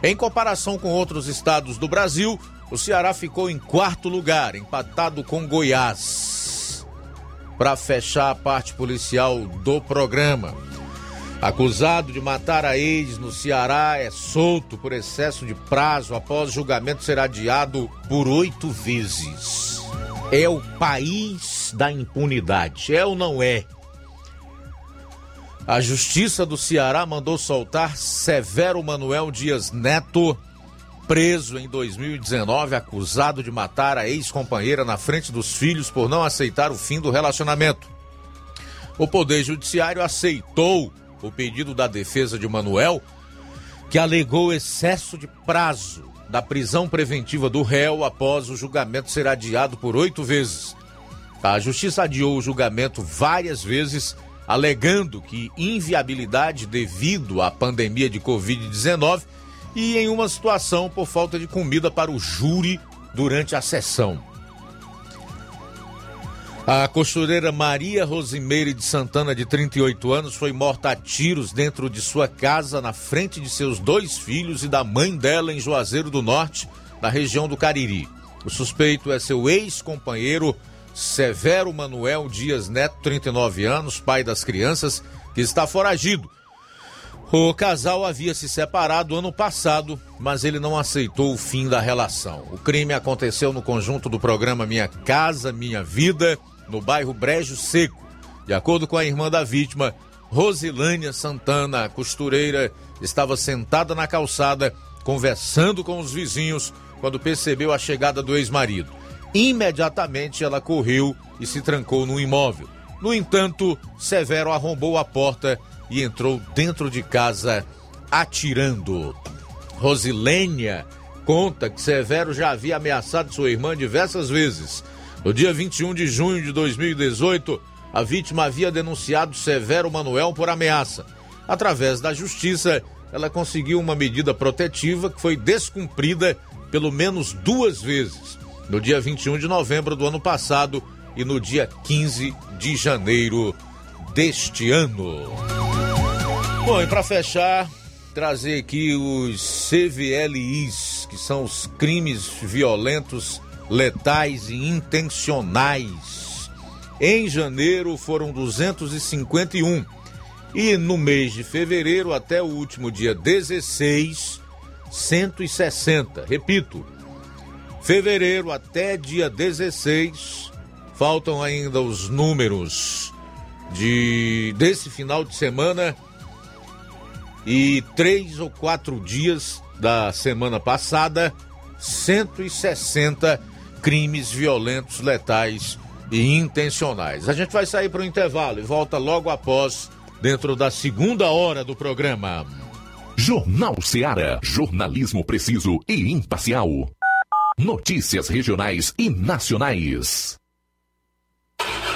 Em comparação com outros estados do Brasil, o Ceará ficou em quarto lugar, empatado com Goiás. Para fechar a parte policial do programa. Acusado de matar a ex no Ceará, é solto por excesso de prazo após julgamento ser adiado por oito vezes. É o país da impunidade, é ou não é? A Justiça do Ceará mandou soltar Severo Manuel Dias Neto, preso em 2019, acusado de matar a ex-companheira na frente dos filhos por não aceitar o fim do relacionamento. O Poder Judiciário aceitou o pedido da defesa de Manuel, que alegou excesso de prazo da prisão preventiva do réu após o julgamento ser adiado por oito vezes. A justiça adiou o julgamento várias vezes, alegando que inviabilidade devido à pandemia de Covid-19 e em uma situação por falta de comida para o júri durante a sessão. A costureira Maria Rosimeire de Santana, de 38 anos, foi morta a tiros dentro de sua casa, na frente de seus dois filhos e da mãe dela em Juazeiro do Norte, na região do Cariri. O suspeito é seu ex-companheiro Severo Manuel Dias Neto, 39 anos, pai das crianças, que está foragido. O casal havia se separado ano passado, mas ele não aceitou o fim da relação. O crime aconteceu no conjunto do programa Minha Casa Minha Vida no bairro Brejo Seco. De acordo com a irmã da vítima, Rosilânia Santana, a costureira, estava sentada na calçada conversando com os vizinhos quando percebeu a chegada do ex-marido. Imediatamente ela correu e se trancou no imóvel. No entanto, Severo arrombou a porta e entrou dentro de casa atirando. Rosilênia conta que Severo já havia ameaçado sua irmã diversas vezes no dia 21 de junho de 2018, a vítima havia denunciado Severo Manuel por ameaça. Através da justiça, ela conseguiu uma medida protetiva que foi descumprida pelo menos duas vezes, no dia 21 de novembro do ano passado e no dia 15 de janeiro deste ano. Bom, e para fechar, trazer aqui os CVLIs, que são os crimes violentos, letais e intencionais. Em janeiro foram 251 e no mês de fevereiro até o último dia 16, 160. Repito, fevereiro até dia 16, faltam ainda os números de desse final de semana e três ou quatro dias da semana passada, 160 crimes violentos, letais e intencionais. A gente vai sair para o intervalo e volta logo após, dentro da segunda hora do programa. Jornal Seara. Jornalismo preciso e imparcial. Notícias regionais e nacionais.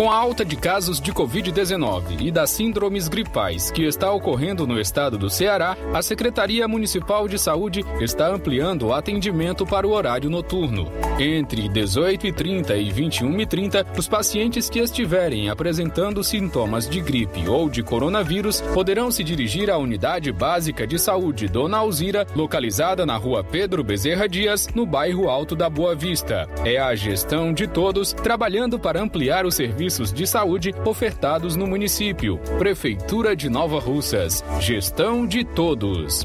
Com a alta de casos de Covid-19 e das síndromes gripais que está ocorrendo no estado do Ceará, a Secretaria Municipal de Saúde está ampliando o atendimento para o horário noturno. Entre 18h30 e 21h30, os pacientes que estiverem apresentando sintomas de gripe ou de coronavírus poderão se dirigir à Unidade Básica de Saúde Dona Alzira, localizada na rua Pedro Bezerra Dias, no bairro Alto da Boa Vista. É a gestão de todos trabalhando para ampliar os serviços de saúde ofertados no município. Prefeitura de Nova Russas. Gestão de todos.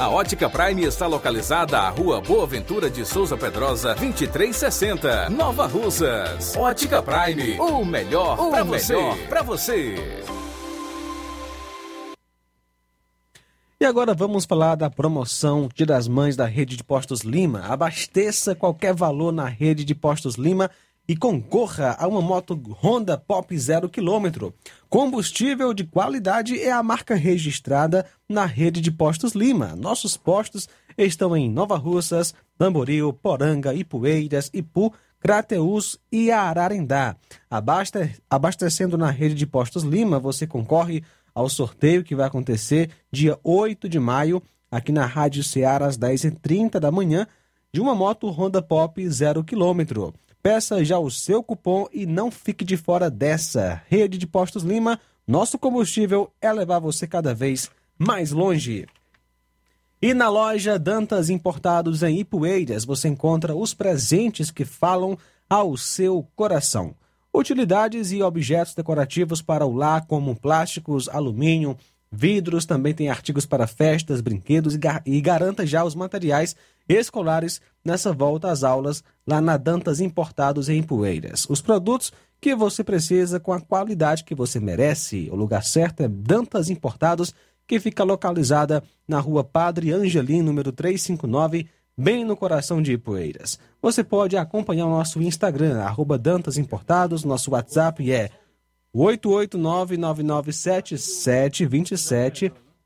A Ótica Prime está localizada à Rua Boa Ventura de Souza Pedrosa, 2360, Nova Russas. Ótica Prime, o melhor para você. Pra você. E agora vamos falar da promoção Dia das Mães da Rede de Postos Lima. Abasteça qualquer valor na Rede de Postos Lima e concorra a uma moto Honda Pop 0 km. Combustível de qualidade é a marca registrada na rede de postos Lima. Nossos postos estão em Nova Russas, Tamboril, Poranga, Ipueiras, Ipu, Crateús e Ararendá. Abaste... Abastecendo na rede de postos Lima, você concorre ao sorteio que vai acontecer dia 8 de maio, aqui na Rádio Ceará, às 10h30 da manhã, de uma moto Honda Pop 0 km. Peça já o seu cupom e não fique de fora dessa. Rede de Postos Lima, nosso combustível é levar você cada vez mais longe. E na loja Dantas Importados em Ipueiras você encontra os presentes que falam ao seu coração. Utilidades e objetos decorativos para o lar, como plásticos, alumínio, vidros, também tem artigos para festas, brinquedos e, e garanta já os materiais escolares nessa volta às aulas lá na Dantas Importados em Poeiras. Os produtos que você precisa com a qualidade que você merece. O lugar certo é Dantas Importados, que fica localizada na rua Padre Angelim, número 359, bem no coração de Ipueiras. Você pode acompanhar o nosso Instagram, arroba Dantas Importados, nosso WhatsApp é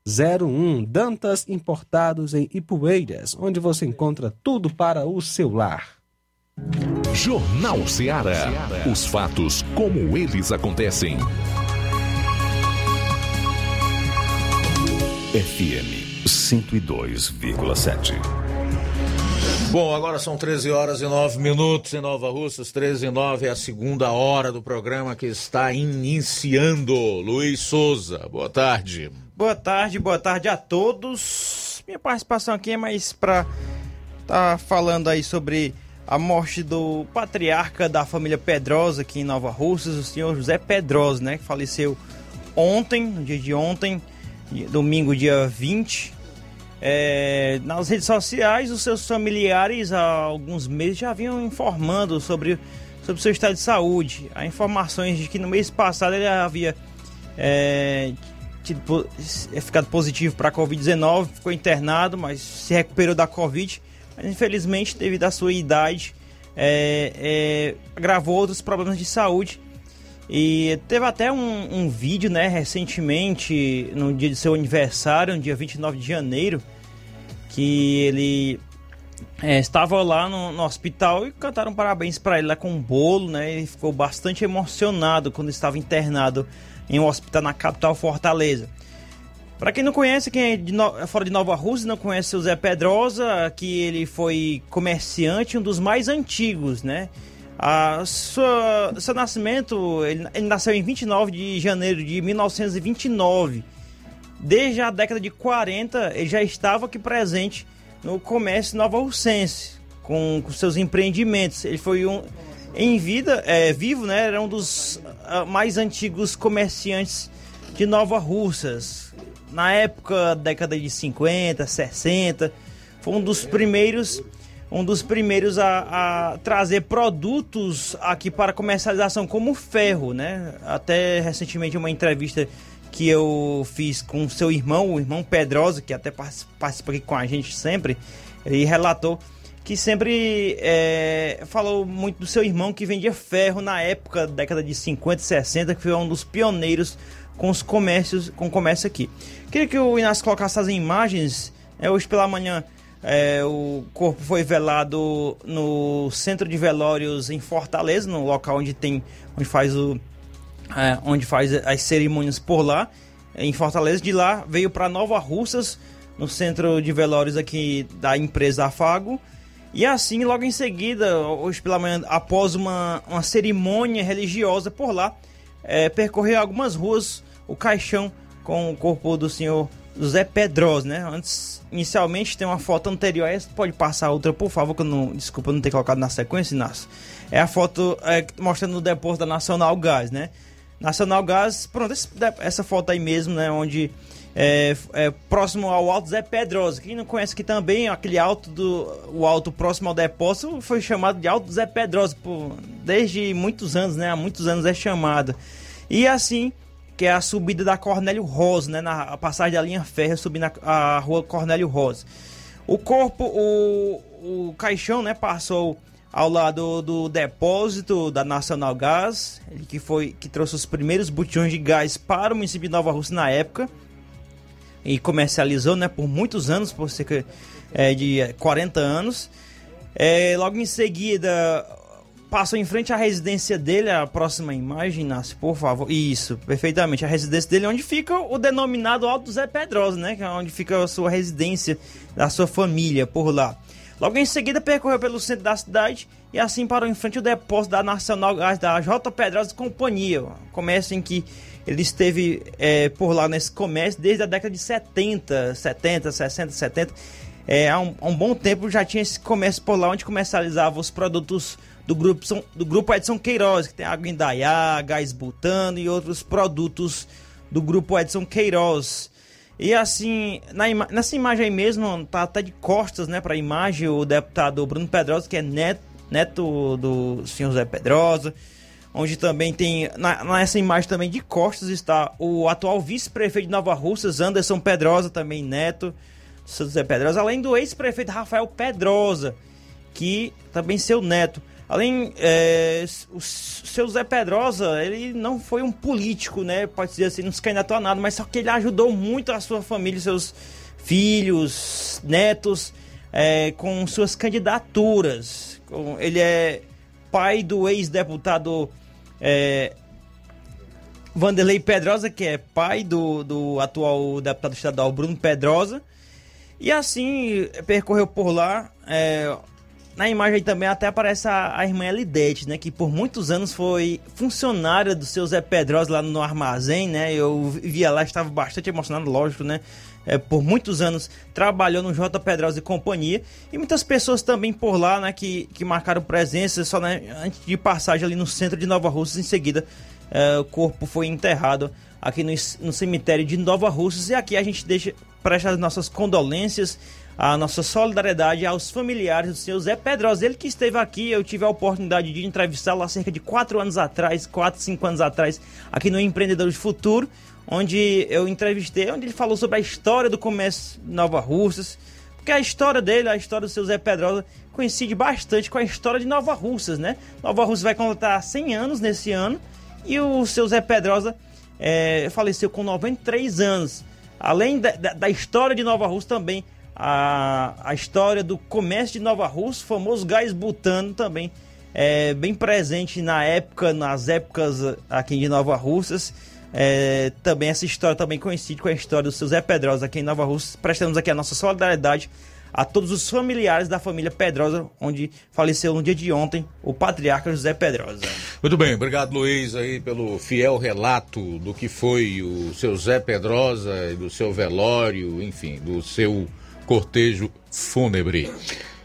889-9977-2701. Dantas Importados em Ipueiras, onde você encontra tudo para o seu lar. Jornal Ceará. Os fatos como eles acontecem. FM 102,7. Bom, agora são 13 horas e 9 minutos em Nova Russas, 13 e 9 é a segunda hora do programa que está iniciando. Luiz Souza, boa tarde. Boa tarde, boa tarde a todos. Minha participação aqui é mais para tá falando aí sobre a morte do patriarca da família Pedrosa aqui em Nova Russas, o senhor José Pedrosa, né, que faleceu ontem, no dia de ontem, domingo, dia 20. É, nas redes sociais, os seus familiares há alguns meses já vinham informando sobre, sobre seu estado de saúde. Há informações de que no mês passado ele havia é, tido, é, ficado positivo para a Covid-19, ficou internado, mas se recuperou da Covid. Mas infelizmente, devido à sua idade, é, é, agravou outros problemas de saúde. E teve até um, um, vídeo, né, recentemente, no dia de seu aniversário, no dia 29 de janeiro, que ele é, estava lá no, no, hospital e cantaram parabéns para ele lá com um bolo, né? Ele ficou bastante emocionado quando estava internado em um hospital na capital Fortaleza. Para quem não conhece, quem é de no... fora de Nova Rússia, não conhece o Zé Pedrosa, que ele foi comerciante, um dos mais antigos, né? A sua, seu nascimento, ele, ele nasceu em 29 de janeiro de 1929. Desde a década de 40, ele já estava aqui presente no comércio nova russense, com, com seus empreendimentos. Ele foi um, em vida, é, vivo, né? Era um dos uh, mais antigos comerciantes de Nova Russas. Na época, década de 50, 60, foi um dos primeiros um dos primeiros a, a, trazer produtos aqui para comercialização como ferro, né? Até recentemente uma entrevista que eu fiz com seu irmão, o irmão Pedrosa, que até participa aqui com a gente sempre, ele relatou que sempre é, falou muito do seu irmão que vendia ferro na época, década de 50 e 60, que foi um dos pioneiros com os comércios, com o comércio aqui. Queria que o Inácio colocasse as imagens, é, hoje pela manhã é, o corpo foi velado no centro de velórios em Fortaleza, no local onde tem, onde faz o, é, onde faz as cerimônias por lá, em Fortaleza. De lá veio para Nova Russas no centro de velórios aqui da empresa Afago. E assim, logo em seguida, hoje pela manhã, após uma, uma cerimônia religiosa por lá, é, percorreu algumas ruas o caixão com o corpo do senhor José Pedrosa, né? Antes, inicialmente tem uma foto anterior, essa pode passar outra, por favor, que eu não, desculpa não ter colocado na sequência, Inácio. É a foto é, mostrando o depósito da Nacional Gás, né? Nacional Gás, pronto, essa foto aí mesmo, né? Onde é, é, próximo ao Alto Zé Pedrosa. Quem não conhece aqui também, aquele alto do o alto próximo ao depósito foi chamado de Alto Zé Pedrosa por, desde muitos anos, né? Há muitos anos é chamado. E assim, que é a subida da Cornélio Rosa, né? Na passagem da linha férrea subindo a, a rua Cornélio Rosa. O corpo, o, o caixão, né? Passou ao lado do depósito da Nacional Gás, que foi que trouxe os primeiros botijões de gás para o município de Nova Rússia na época e comercializou né, por muitos anos, por cerca é, de 40 anos. É, logo em seguida, passou em frente à residência dele, a próxima imagem, Nasce, por favor. Isso, perfeitamente. A residência dele, onde fica o denominado Alto Zé Pedrosa, né? Que é onde fica a sua residência da sua família por lá. Logo em seguida, percorreu pelo centro da cidade e assim parou em frente ao depósito da Nacional Gás da J. Pedrosa Companhia. Comércio em que ele esteve é, por lá nesse comércio desde a década de 70, 70, 60, 70. É, há, um, há um bom tempo já tinha esse comércio por lá onde comercializava os produtos do grupo, do grupo Edson Queiroz, que tem água Indaiá, gás butano e outros produtos do grupo Edson Queiroz. E assim, na ima nessa imagem aí mesmo, tá até de costas, né, para a imagem, o deputado Bruno Pedrosa, que é neto, neto do senhor José Pedrosa onde também tem, na, nessa imagem também de costas está o atual vice-prefeito de Nova Russas, Anderson Pedrosa, também neto do José Pedrosa, além do ex-prefeito Rafael Pedrosa, que também seu neto. Além, é, o seu Zé Pedrosa, ele não foi um político, né? Pode dizer assim, não se candidatou a nada, mas só que ele ajudou muito a sua família, seus filhos, netos, é, com suas candidaturas. Ele é pai do ex-deputado é, Vanderlei Pedrosa, que é pai do, do atual deputado estadual Bruno Pedrosa. E assim, percorreu por lá. É, na imagem também até aparece a, a, irmã Elidete, né? Que por muitos anos foi funcionária do seu Zé Pedrosa lá no armazém, né? Eu via lá, estava bastante emocionado, lógico, né? É, por muitos anos trabalhou no J. Pedrosa e companhia. E muitas pessoas também por lá, né? Que, que marcaram presença só né, antes de passagem ali no centro de Nova Rússia. Em seguida, é, o corpo foi enterrado aqui no, no cemitério de Nova Rússia. E aqui a gente deixa presta as nossas condolências a nossa solidariedade aos familiares do senhor Zé Pedrosa. Ele que esteve aqui, eu tive a oportunidade de entrevistá-lo há cerca de 4 anos atrás, 4, 5 anos atrás, aqui no Empreendedores Futuro, onde eu entrevistei, onde ele falou sobre a história do comércio de Nova Russas, porque a história dele, a história do seu Zé Pedrosa, coincide bastante com a história de Nova Russas, né? Nova Russas vai completar 100 anos nesse ano e o seu Zé Pedrosa é, faleceu com 93 anos. Além da, da, da história de Nova Russa também a, a história do comércio de Nova Rússia, o famoso gás butano também é bem presente na época, nas épocas aqui de Nova Russas. É, também essa história também coincide com a história do seu Zé Pedrosa aqui em Nova Rússia. Prestamos aqui a nossa solidariedade a todos os familiares da família Pedrosa, onde faleceu no dia de ontem o patriarca José Pedrosa. Muito bem, obrigado Luiz aí pelo fiel relato do que foi o seu Zé Pedrosa, do seu velório, enfim, do seu cortejo fúnebre.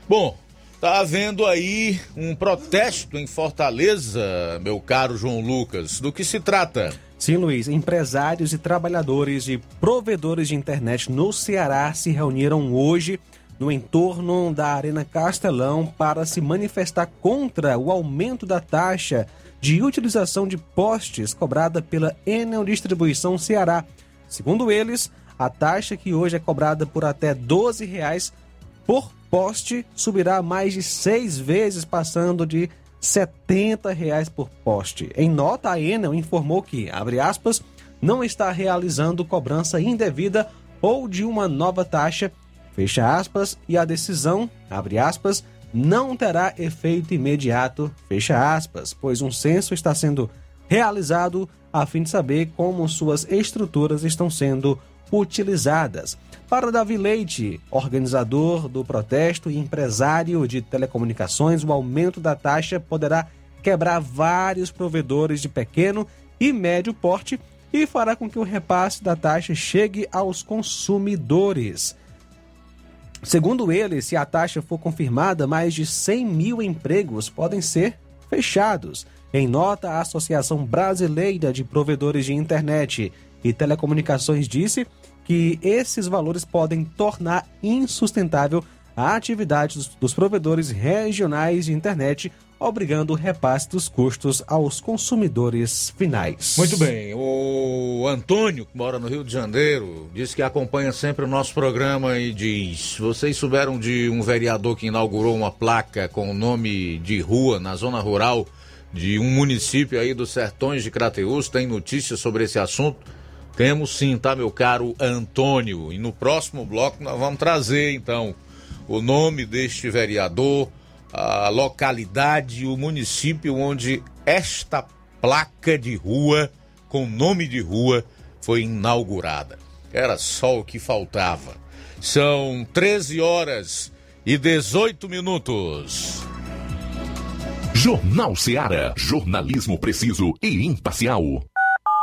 Bom, tá havendo aí um protesto em Fortaleza, meu caro João Lucas. Do que se trata? Sim, Luiz. Empresários e trabalhadores e provedores de internet no Ceará se reuniram hoje no entorno da Arena Castelão para se manifestar contra o aumento da taxa de utilização de postes cobrada pela Enel Distribuição Ceará. Segundo eles, a taxa, que hoje é cobrada por até 12 reais por poste, subirá mais de seis vezes, passando de 70 reais por poste. Em nota, a Enel informou que, abre aspas, não está realizando cobrança indevida ou de uma nova taxa, fecha aspas, e a decisão, abre aspas, não terá efeito imediato, fecha aspas, pois um censo está sendo realizado a fim de saber como suas estruturas estão sendo utilizadas. Para Davi Leite, organizador do protesto e empresário de telecomunicações, o aumento da taxa poderá quebrar vários provedores de pequeno e médio porte e fará com que o repasse da taxa chegue aos consumidores. Segundo ele, se a taxa for confirmada, mais de 100 mil empregos podem ser fechados. Em nota, a Associação Brasileira de Provedores de Internet e Telecomunicações disse que esses valores podem tornar insustentável a atividade dos, dos provedores regionais de internet, obrigando o repasse dos custos aos consumidores finais. Muito bem. O Antônio, que mora no Rio de Janeiro, disse que acompanha sempre o nosso programa e diz: Vocês souberam de um vereador que inaugurou uma placa com o nome de rua na zona rural de um município aí dos Sertões de Crateús? Tem notícias sobre esse assunto? Temos sim, tá, meu caro Antônio? E no próximo bloco nós vamos trazer, então, o nome deste vereador, a localidade, o município onde esta placa de rua, com nome de rua, foi inaugurada. Era só o que faltava. São 13 horas e 18 minutos. Jornal Seara. Jornalismo preciso e imparcial.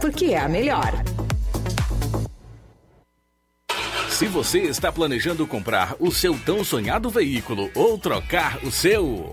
porque é a melhor. Se você está planejando comprar o seu tão sonhado veículo ou trocar o seu,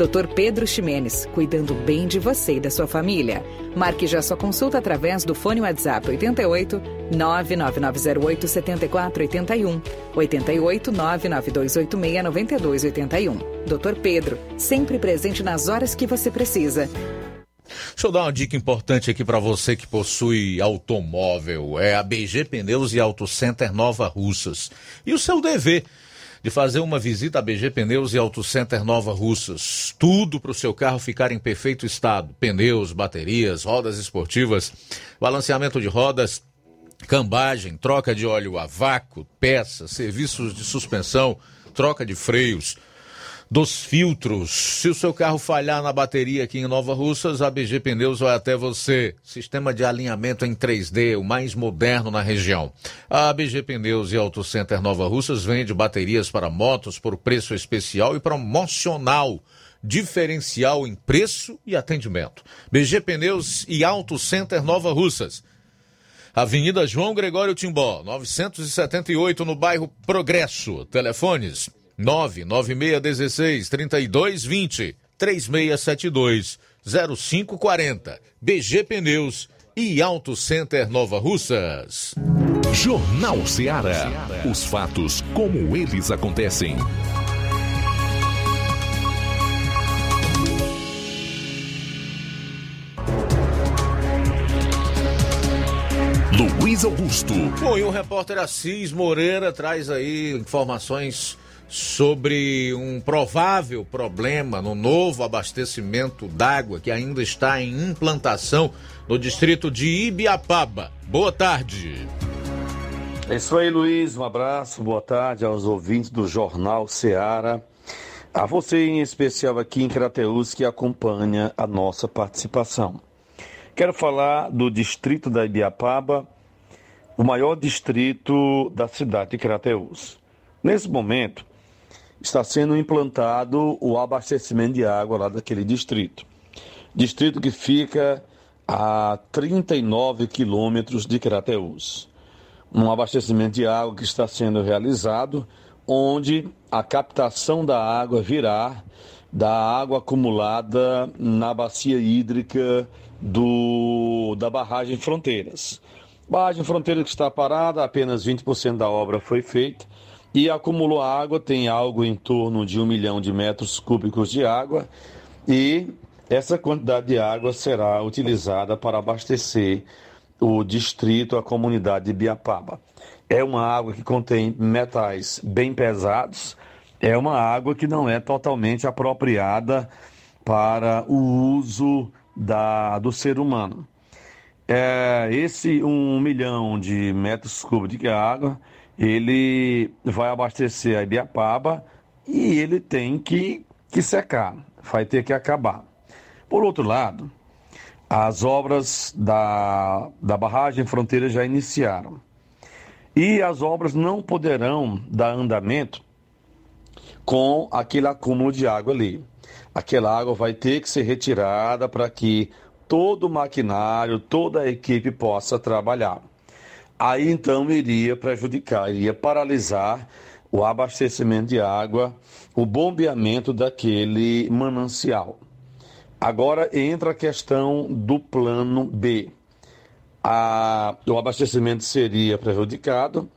Dr. Pedro Ximenes, cuidando bem de você e da sua família. Marque já sua consulta através do fone WhatsApp 88 99908 7481 88 99286 9281. Dr. Pedro, sempre presente nas horas que você precisa. Deixa eu dar uma dica importante aqui para você que possui automóvel. É a BG Pneus e Auto Center Nova Russas. E o seu dever de fazer uma visita a BG Pneus e Auto Center Nova Russas. Tudo para o seu carro ficar em perfeito estado: pneus, baterias, rodas esportivas, balanceamento de rodas, cambagem, troca de óleo a vácuo, peças, serviços de suspensão, troca de freios dos filtros. Se o seu carro falhar na bateria aqui em Nova Russas, a BG Pneus vai até você. Sistema de alinhamento em 3D, o mais moderno na região. A BG Pneus e Auto Center Nova Russas vende baterias para motos por preço especial e promocional. Diferencial em preço e atendimento. BG Pneus e Auto Center Nova Russas. Avenida João Gregório Timbó, 978, no bairro Progresso. Telefones 99616 3220 3672 0540 BG Pneus e Auto Center Nova Russas. Jornal Ceará. Os fatos como eles acontecem. Luiz Augusto. Bom, e o repórter Assis Moreira traz aí informações sobre um provável problema no novo abastecimento d'água que ainda está em implantação no distrito de Ibiapaba. Boa tarde. É isso aí, Luiz. Um abraço, boa tarde aos ouvintes do Jornal Seara. A você em especial aqui em Crateus que acompanha a nossa participação. Quero falar do distrito da Ibiapaba, o maior distrito da cidade de Crateus. Nesse momento, está sendo implantado o abastecimento de água lá daquele distrito. Distrito que fica a 39 quilômetros de Crateús. Um abastecimento de água que está sendo realizado, onde a captação da água virá da água acumulada na bacia hídrica do, da barragem Fronteiras. Barragem Fronteiras que está parada, apenas 20% da obra foi feita e acumulou água, tem algo em torno de um milhão de metros cúbicos de água e essa quantidade de água será utilizada para abastecer o distrito, a comunidade de Biapaba. É uma água que contém metais bem pesados, é uma água que não é totalmente apropriada para o uso da, do ser humano. É, esse um milhão de metros cúbicos de água ele vai abastecer a Ibiapaba e ele tem que, que secar, vai ter que acabar. Por outro lado, as obras da, da barragem fronteira já iniciaram. E as obras não poderão dar andamento com aquele acúmulo de água ali. Aquela água vai ter que ser retirada para que todo o maquinário, toda a equipe possa trabalhar. Aí então iria prejudicar, iria paralisar o abastecimento de água, o bombeamento daquele manancial. Agora entra a questão do plano B. A, o abastecimento seria prejudicado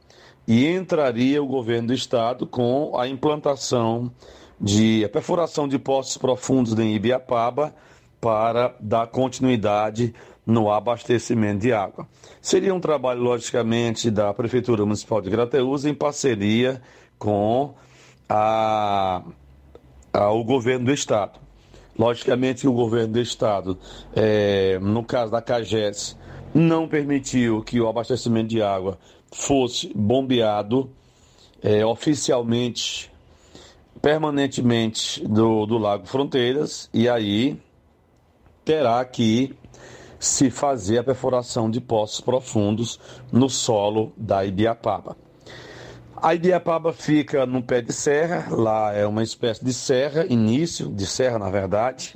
e entraria o governo do estado com a implantação de a perfuração de poços profundos em Ibiapaba para dar continuidade no abastecimento de água. Seria um trabalho, logicamente, da Prefeitura Municipal de Grateus em parceria com a, a, o governo do Estado. Logicamente, o governo do Estado, é, no caso da CAGES, não permitiu que o abastecimento de água fosse bombeado é, oficialmente, permanentemente do, do Lago Fronteiras, e aí terá que se fazer a perfuração de poços profundos no solo da Ibiapaba. A Ibiapaba fica no pé de serra, lá é uma espécie de serra, início de serra na verdade,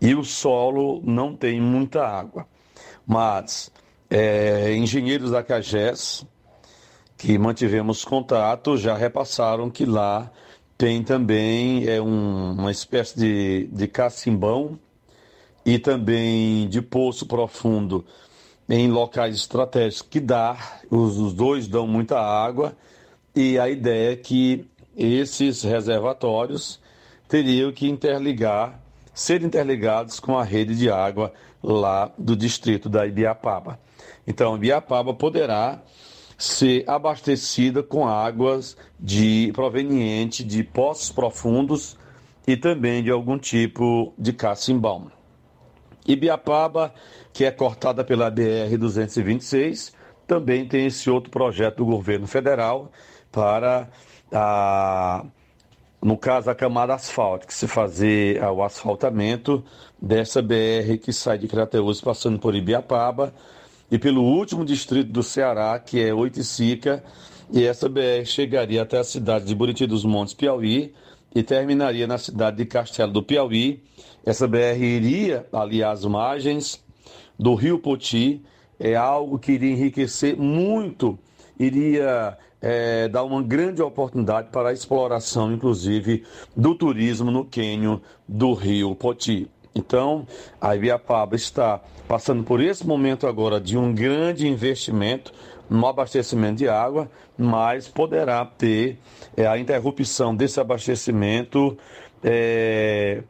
e o solo não tem muita água. Mas é, engenheiros da CAGES, que mantivemos contato, já repassaram que lá tem também é um, uma espécie de, de cacimbão e também de poço profundo em locais estratégicos que dá, os, dois dão muita água e a ideia é que esses reservatórios teriam que interligar, ser interligados com a rede de água lá do distrito da Ibiapaba. Então, Ibiapaba poderá ser abastecida com águas de proveniente de poços profundos e também de algum tipo de cacimbão. Ibiapaba, que é cortada pela BR-226, também tem esse outro projeto do governo federal para, a, no caso, a camada asfáltica, se fazer o asfaltamento dessa BR que sai de Crateus passando por Ibiapaba e pelo último distrito do Ceará, que é Oiticica, e essa BR chegaria até a cidade de Buriti dos Montes, Piauí, e terminaria na cidade de Castelo do Piauí. Essa BR iria ali às margens do Rio Poti, é algo que iria enriquecer muito, iria é, dar uma grande oportunidade para a exploração, inclusive, do turismo no quênio do Rio Poti. Então, a Ibiapaba está passando por esse momento agora de um grande investimento no abastecimento de água, mas poderá ter é, a interrupção desse abastecimento é,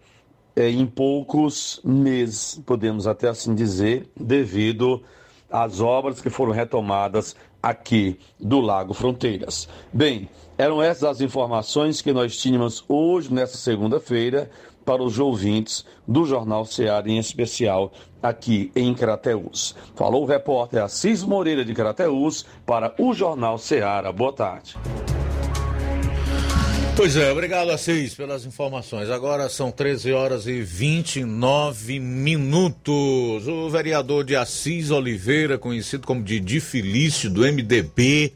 é, em poucos meses, podemos até assim dizer, devido às obras que foram retomadas aqui do Lago Fronteiras. Bem, eram essas as informações que nós tínhamos hoje, nessa segunda-feira, para os ouvintes do Jornal Seara, em especial aqui em Crateús. Falou o repórter Assis Moreira de Crateús para o Jornal Seara. Boa tarde. Pois é, obrigado Assis pelas informações. Agora são 13 horas e 29 minutos. O vereador de Assis Oliveira, conhecido como Didi Felício, do MDB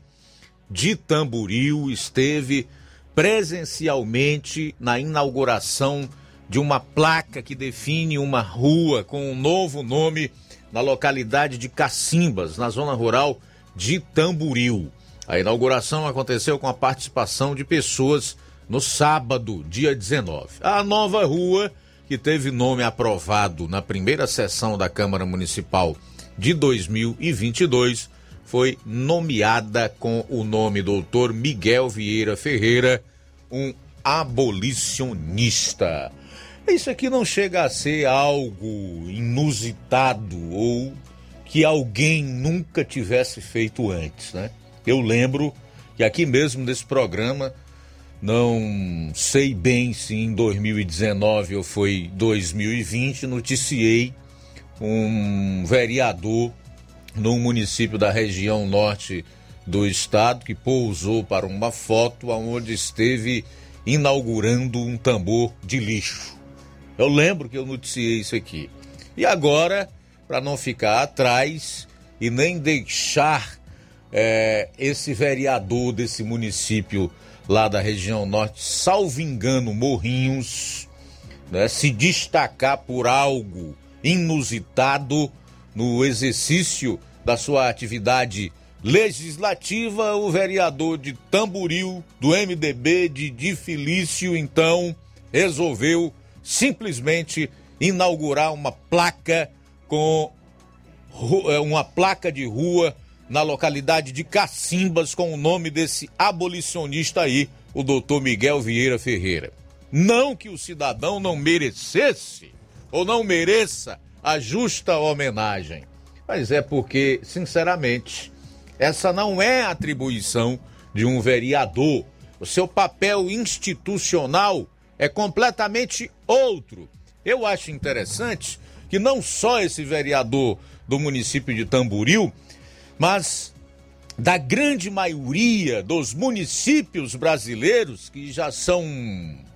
de Tamboril, esteve presencialmente na inauguração de uma placa que define uma rua com um novo nome na localidade de Cacimbas, na zona rural de Tamboril. A inauguração aconteceu com a participação de pessoas no sábado, dia 19. A nova rua, que teve nome aprovado na primeira sessão da Câmara Municipal de 2022, foi nomeada com o nome Doutor Miguel Vieira Ferreira, um abolicionista. Isso aqui não chega a ser algo inusitado ou que alguém nunca tivesse feito antes, né? Eu lembro que aqui mesmo nesse programa, não sei bem se em 2019 ou foi 2020, noticiei um vereador no município da região norte do estado que pousou para uma foto onde esteve inaugurando um tambor de lixo. Eu lembro que eu noticiei isso aqui. E agora, para não ficar atrás e nem deixar é, esse vereador desse município lá da região norte, salvo engano, Morrinhos, né, se destacar por algo inusitado no exercício da sua atividade legislativa, o vereador de Tamburil, do MDB, de Difilício, então resolveu simplesmente inaugurar uma placa com é, uma placa de rua na localidade de Cacimbas com o nome desse abolicionista aí, o doutor Miguel Vieira Ferreira. Não que o cidadão não merecesse ou não mereça a justa homenagem, mas é porque, sinceramente, essa não é atribuição de um vereador. O seu papel institucional é completamente outro. Eu acho interessante que não só esse vereador do município de Tamburil, mas da grande maioria dos municípios brasileiros, que já são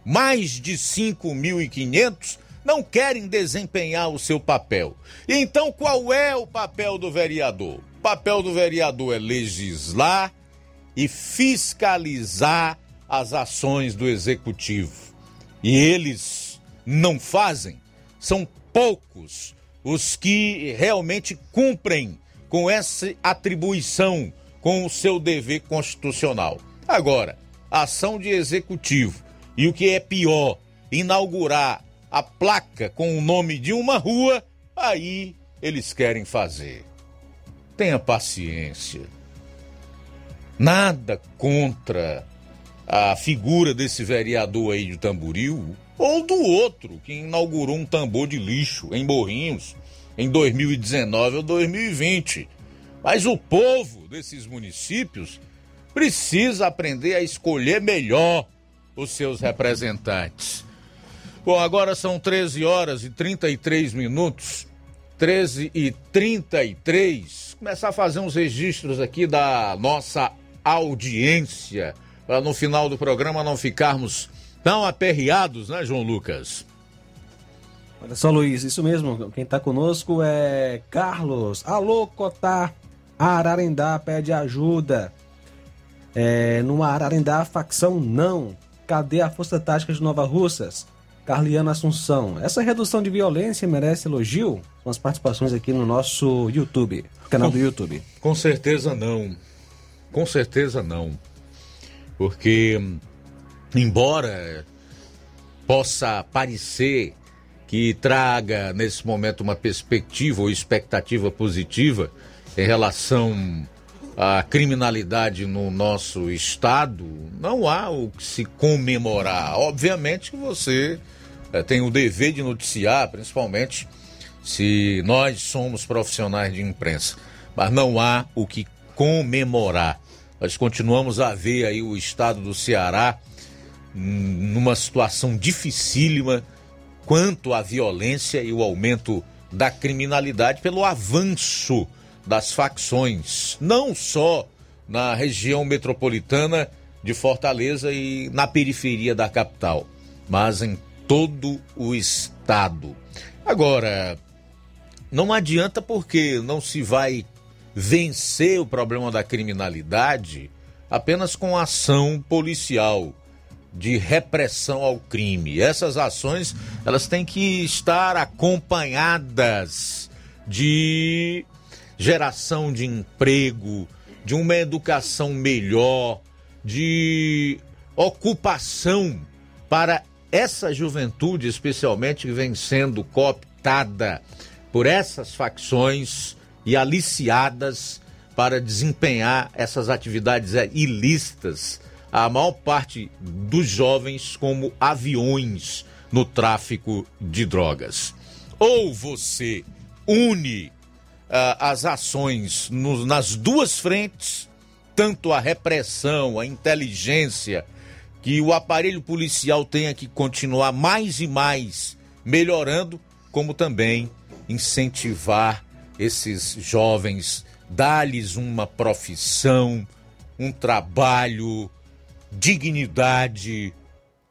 mais de 5.500, não querem desempenhar o seu papel. Então, qual é o papel do vereador? O papel do vereador é legislar e fiscalizar as ações do executivo. E eles não fazem. São poucos os que realmente cumprem com essa atribuição, com o seu dever constitucional. Agora, ação de executivo e o que é pior, inaugurar a placa com o nome de uma rua, aí eles querem fazer. Tenha paciência. Nada contra a figura desse vereador aí de Tamboril ou do outro que inaugurou um tambor de lixo em Morrinhos em 2019 ou 2020. Mas o povo desses municípios precisa aprender a escolher melhor os seus representantes. Bom, agora são 13 horas e 33 minutos. 13 e 33. Começar a fazer uns registros aqui da nossa audiência, para no final do programa não ficarmos tão aperreados, né, João Lucas? Olha só, Luiz, isso mesmo. Quem está conosco é Carlos. Alô, Cotá. Ararendá pede ajuda. É, no Ararendá, facção não. Cadê a Força Tática de Nova Russas? Carliana Assunção. Essa redução de violência merece elogio? Com as participações aqui no nosso YouTube, canal com, do YouTube. Com certeza não. Com certeza não. Porque, embora possa parecer que traga nesse momento uma perspectiva ou expectativa positiva em relação à criminalidade no nosso estado, não há o que se comemorar. Obviamente que você é, tem o dever de noticiar, principalmente se nós somos profissionais de imprensa. Mas não há o que comemorar. Nós continuamos a ver aí o estado do Ceará numa situação dificílima quanto à violência e o aumento da criminalidade pelo avanço das facções, não só na região metropolitana de Fortaleza e na periferia da capital, mas em todo o estado. Agora, não adianta porque não se vai vencer o problema da criminalidade apenas com ação policial de repressão ao crime. Essas ações, elas têm que estar acompanhadas de geração de emprego, de uma educação melhor, de ocupação para essa juventude, especialmente, que vem sendo cooptada por essas facções e aliciadas para desempenhar essas atividades ilícitas, a maior parte dos jovens como aviões no tráfico de drogas. Ou você une uh, as ações no, nas duas frentes, tanto a repressão, a inteligência que o aparelho policial tenha que continuar mais e mais melhorando, como também incentivar esses jovens, dar-lhes uma profissão, um trabalho, dignidade,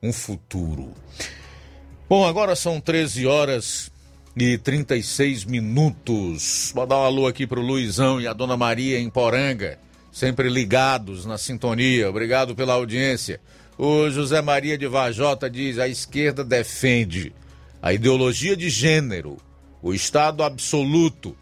um futuro. Bom, agora são 13 horas e 36 minutos. Vou dar um alô aqui pro Luizão e a Dona Maria em Poranga, sempre ligados na sintonia. Obrigado pela audiência. O José Maria de Vajota diz: a esquerda defende a ideologia de gênero, o Estado absoluto,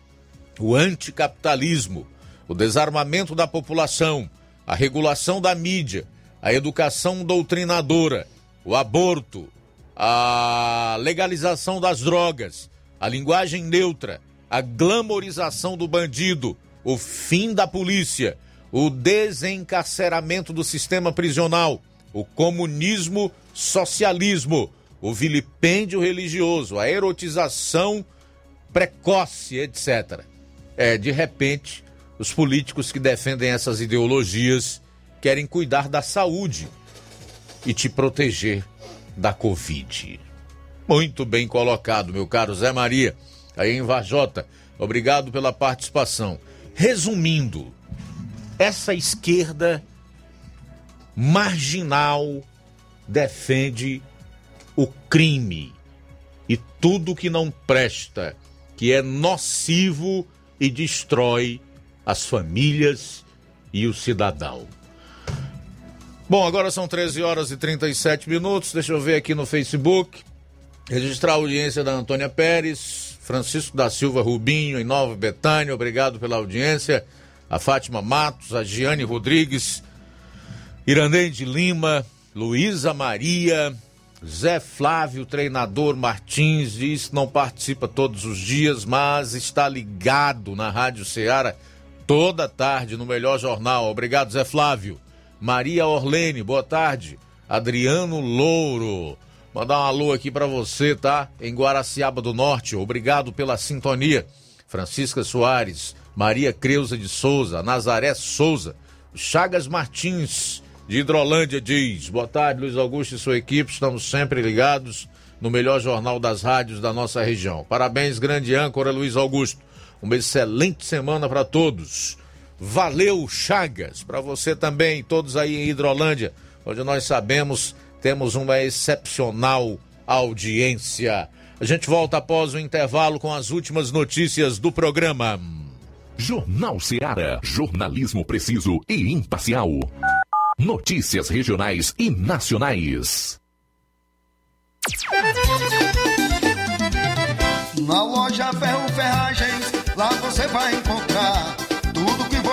o anticapitalismo, o desarmamento da população, a regulação da mídia, a educação doutrinadora, o aborto, a legalização das drogas, a linguagem neutra, a glamorização do bandido, o fim da polícia, o desencarceramento do sistema prisional, o comunismo socialismo, o vilipêndio religioso, a erotização precoce, etc. É, de repente, os políticos que defendem essas ideologias querem cuidar da saúde e te proteger da Covid. Muito bem colocado, meu caro Zé Maria, aí em Vajota. Obrigado pela participação. Resumindo, essa esquerda marginal defende o crime e tudo que não presta, que é nocivo e destrói as famílias e o cidadão. Bom, agora são 13 horas e 37 minutos. Deixa eu ver aqui no Facebook. Registrar a audiência da Antônia Pérez, Francisco da Silva Rubinho, em Nova Betânia. Obrigado pela audiência. A Fátima Matos, a Giane Rodrigues, Iranei de Lima, Luísa Maria, Zé Flávio, treinador Martins, diz que não participa todos os dias, mas está ligado na Rádio Ceará toda tarde no melhor jornal. Obrigado, Zé Flávio. Maria Orlene, boa tarde. Adriano Louro. Mandar um alô aqui para você, tá? Em Guaraciaba do Norte. Obrigado pela sintonia. Francisca Soares, Maria Creuza de Souza, Nazaré Souza, Chagas Martins de Hidrolândia diz: Boa tarde, Luiz Augusto e sua equipe. Estamos sempre ligados no melhor jornal das rádios da nossa região. Parabéns, grande âncora Luiz Augusto. Uma excelente semana para todos. Valeu, Chagas. Para você também, todos aí em Hidrolândia, onde nós sabemos temos uma excepcional audiência. A gente volta após o intervalo com as últimas notícias do programa. Jornal Seara. Jornalismo preciso e imparcial. Notícias regionais e nacionais. Na loja Ferro Ferragens, lá você vai encontrar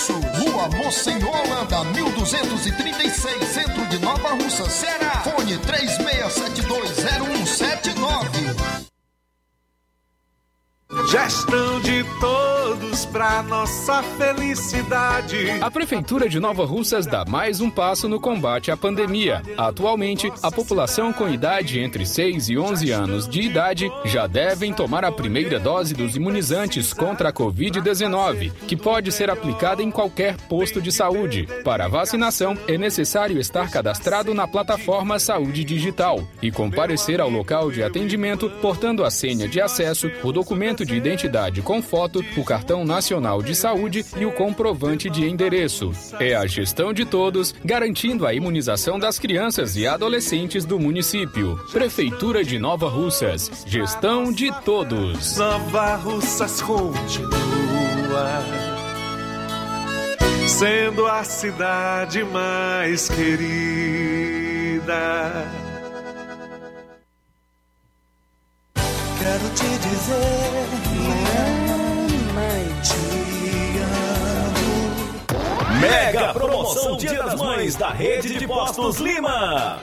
preços. Rua Monsenhor Holanda, 1236, centro de Nova Russa, Ceará. Fone 36720179. Gestão de todos para nossa felicidade. A Prefeitura de Nova Russas dá mais um passo no combate à pandemia. Atualmente, a população com idade entre 6 e 11 anos de idade já devem tomar a primeira dose dos imunizantes contra a Covid-19, que pode ser aplicada em qualquer posto de saúde. Para a vacinação, é necessário estar cadastrado na plataforma Saúde Digital e comparecer ao local de atendimento portando a senha de acesso, o documento de identidade com foto, o cartão nacional de saúde e o comprovante de endereço. É a gestão de todos, garantindo a imunização das crianças e adolescentes do município. Prefeitura de Nova Russas. Gestão de todos. Nova Russas continua sendo a cidade mais querida. Quero te dizer, mamãe, te amo. Mega promoção Dia das Mães da Rede de Postos Lima.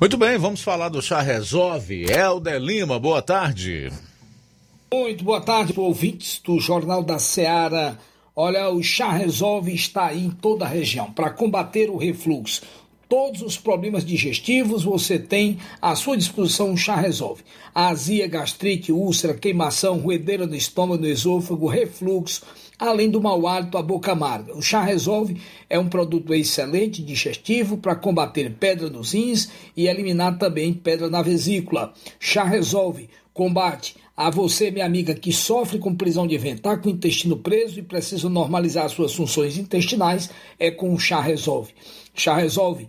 Muito bem, vamos falar do Chá Resolve. Helder Lima, boa tarde. Muito boa tarde, ouvintes do Jornal da Seara. Olha, o Chá Resolve está aí em toda a região para combater o refluxo. Todos os problemas digestivos você tem à sua disposição o Chá Resolve. Azia, gastrite, úlcera, queimação, ruedeira no estômago, no esôfago, refluxo, além do mau hálito, a boca amarga. O Chá Resolve é um produto excelente digestivo para combater pedra nos rins e eliminar também pedra na vesícula. Chá Resolve combate a você, minha amiga, que sofre com prisão de ventre, está com o intestino preso e precisa normalizar suas funções intestinais, é com o Chá Resolve. Chá Resolve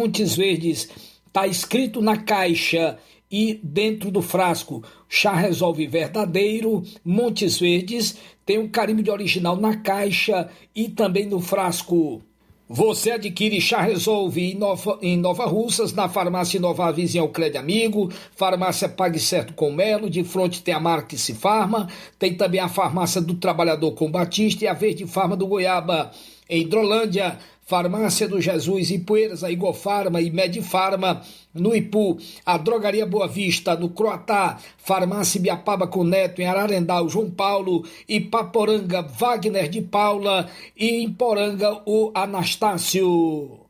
Montes Verdes, está escrito na caixa e dentro do frasco. Chá Resolve Verdadeiro, Montes Verdes, tem um carimbo de original na caixa e também no frasco. Você adquire Chá Resolve em Nova, em Nova Russas, na farmácia Nova Vizinha Alcrede Amigo, farmácia Pague Certo com Melo, de frente tem a Marques Farma, tem também a farmácia do Trabalhador com Batista e a Verde Farma do Goiaba. Em Hidrolândia, Farmácia do Jesus, Ipueiras, a Igofarma e Medifarma, no Ipu, a Drogaria Boa Vista, no Croatá, Farmácia Biapaba com Neto, em Ararendá, o João Paulo, e Paporanga, Wagner de Paula, e em Poranga, o Anastácio.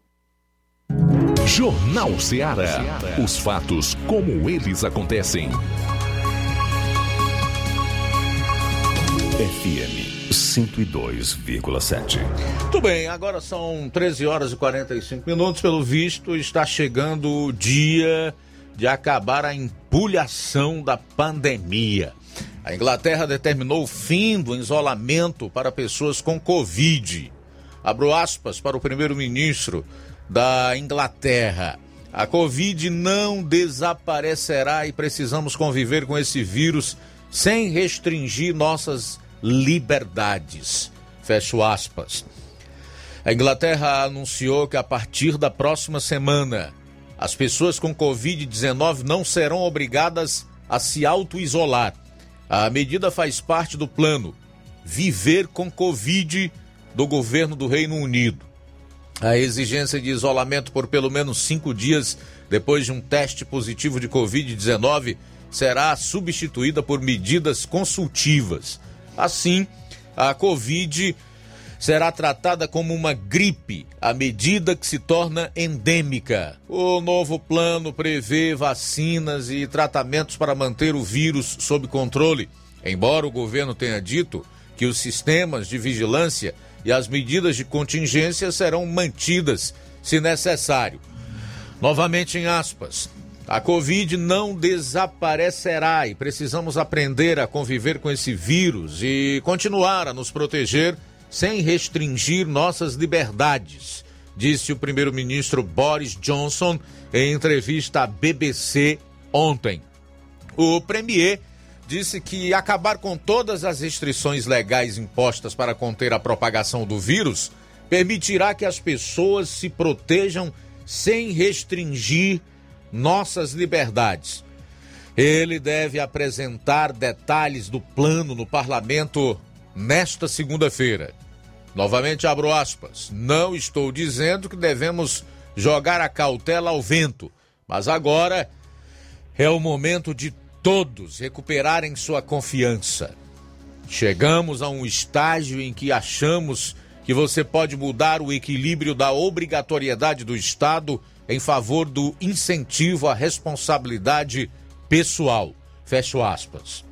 Jornal Ceará. Os fatos como eles acontecem. FM 102,7. Muito bem, agora são 13 horas e 45 minutos. Pelo visto, está chegando o dia de acabar a empulhação da pandemia. A Inglaterra determinou o fim do isolamento para pessoas com Covid. Abro aspas para o primeiro-ministro da Inglaterra. A Covid não desaparecerá e precisamos conviver com esse vírus sem restringir nossas liberdades. Fecho aspas. A Inglaterra anunciou que a partir da próxima semana, as pessoas com Covid-19 não serão obrigadas a se auto-isolar. A medida faz parte do plano Viver com Covid do governo do Reino Unido. A exigência de isolamento por pelo menos cinco dias depois de um teste positivo de Covid-19 será substituída por medidas consultivas. Assim, a Covid será tratada como uma gripe à medida que se torna endêmica. O novo plano prevê vacinas e tratamentos para manter o vírus sob controle, embora o governo tenha dito que os sistemas de vigilância e as medidas de contingência serão mantidas se necessário. Novamente em aspas, a Covid não desaparecerá e precisamos aprender a conviver com esse vírus e continuar a nos proteger sem restringir nossas liberdades, disse o primeiro-ministro Boris Johnson em entrevista à BBC ontem. O premier disse que acabar com todas as restrições legais impostas para conter a propagação do vírus permitirá que as pessoas se protejam sem restringir nossas liberdades. Ele deve apresentar detalhes do plano no parlamento nesta segunda-feira. Novamente abro aspas. Não estou dizendo que devemos jogar a cautela ao vento, mas agora é o momento de todos recuperarem sua confiança. Chegamos a um estágio em que achamos que você pode mudar o equilíbrio da obrigatoriedade do Estado em favor do incentivo à responsabilidade pessoal. Fecho aspas.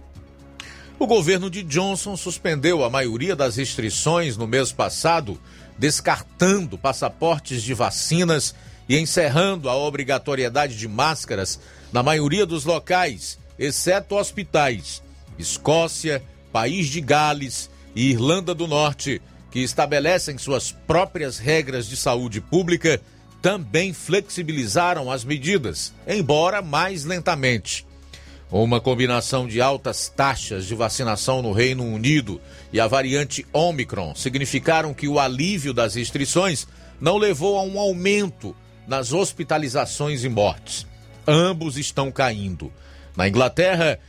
O governo de Johnson suspendeu a maioria das restrições no mês passado, descartando passaportes de vacinas e encerrando a obrigatoriedade de máscaras na maioria dos locais exceto hospitais. Escócia, País de Gales e Irlanda do Norte, que estabelecem suas próprias regras de saúde pública, também flexibilizaram as medidas, embora mais lentamente. Uma combinação de altas taxas de vacinação no Reino Unido e a variante Omicron significaram que o alívio das restrições não levou a um aumento nas hospitalizações e mortes. Ambos estão caindo. Na Inglaterra,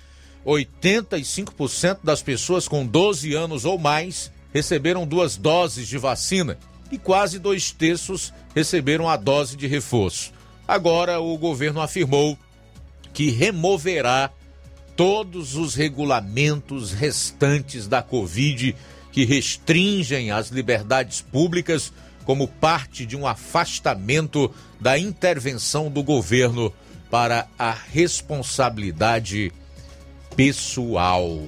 85% das pessoas com 12 anos ou mais receberam duas doses de vacina e quase dois terços receberam a dose de reforço. Agora, o governo afirmou que removerá todos os regulamentos restantes da Covid que restringem as liberdades públicas como parte de um afastamento da intervenção do governo para a responsabilidade pessoal.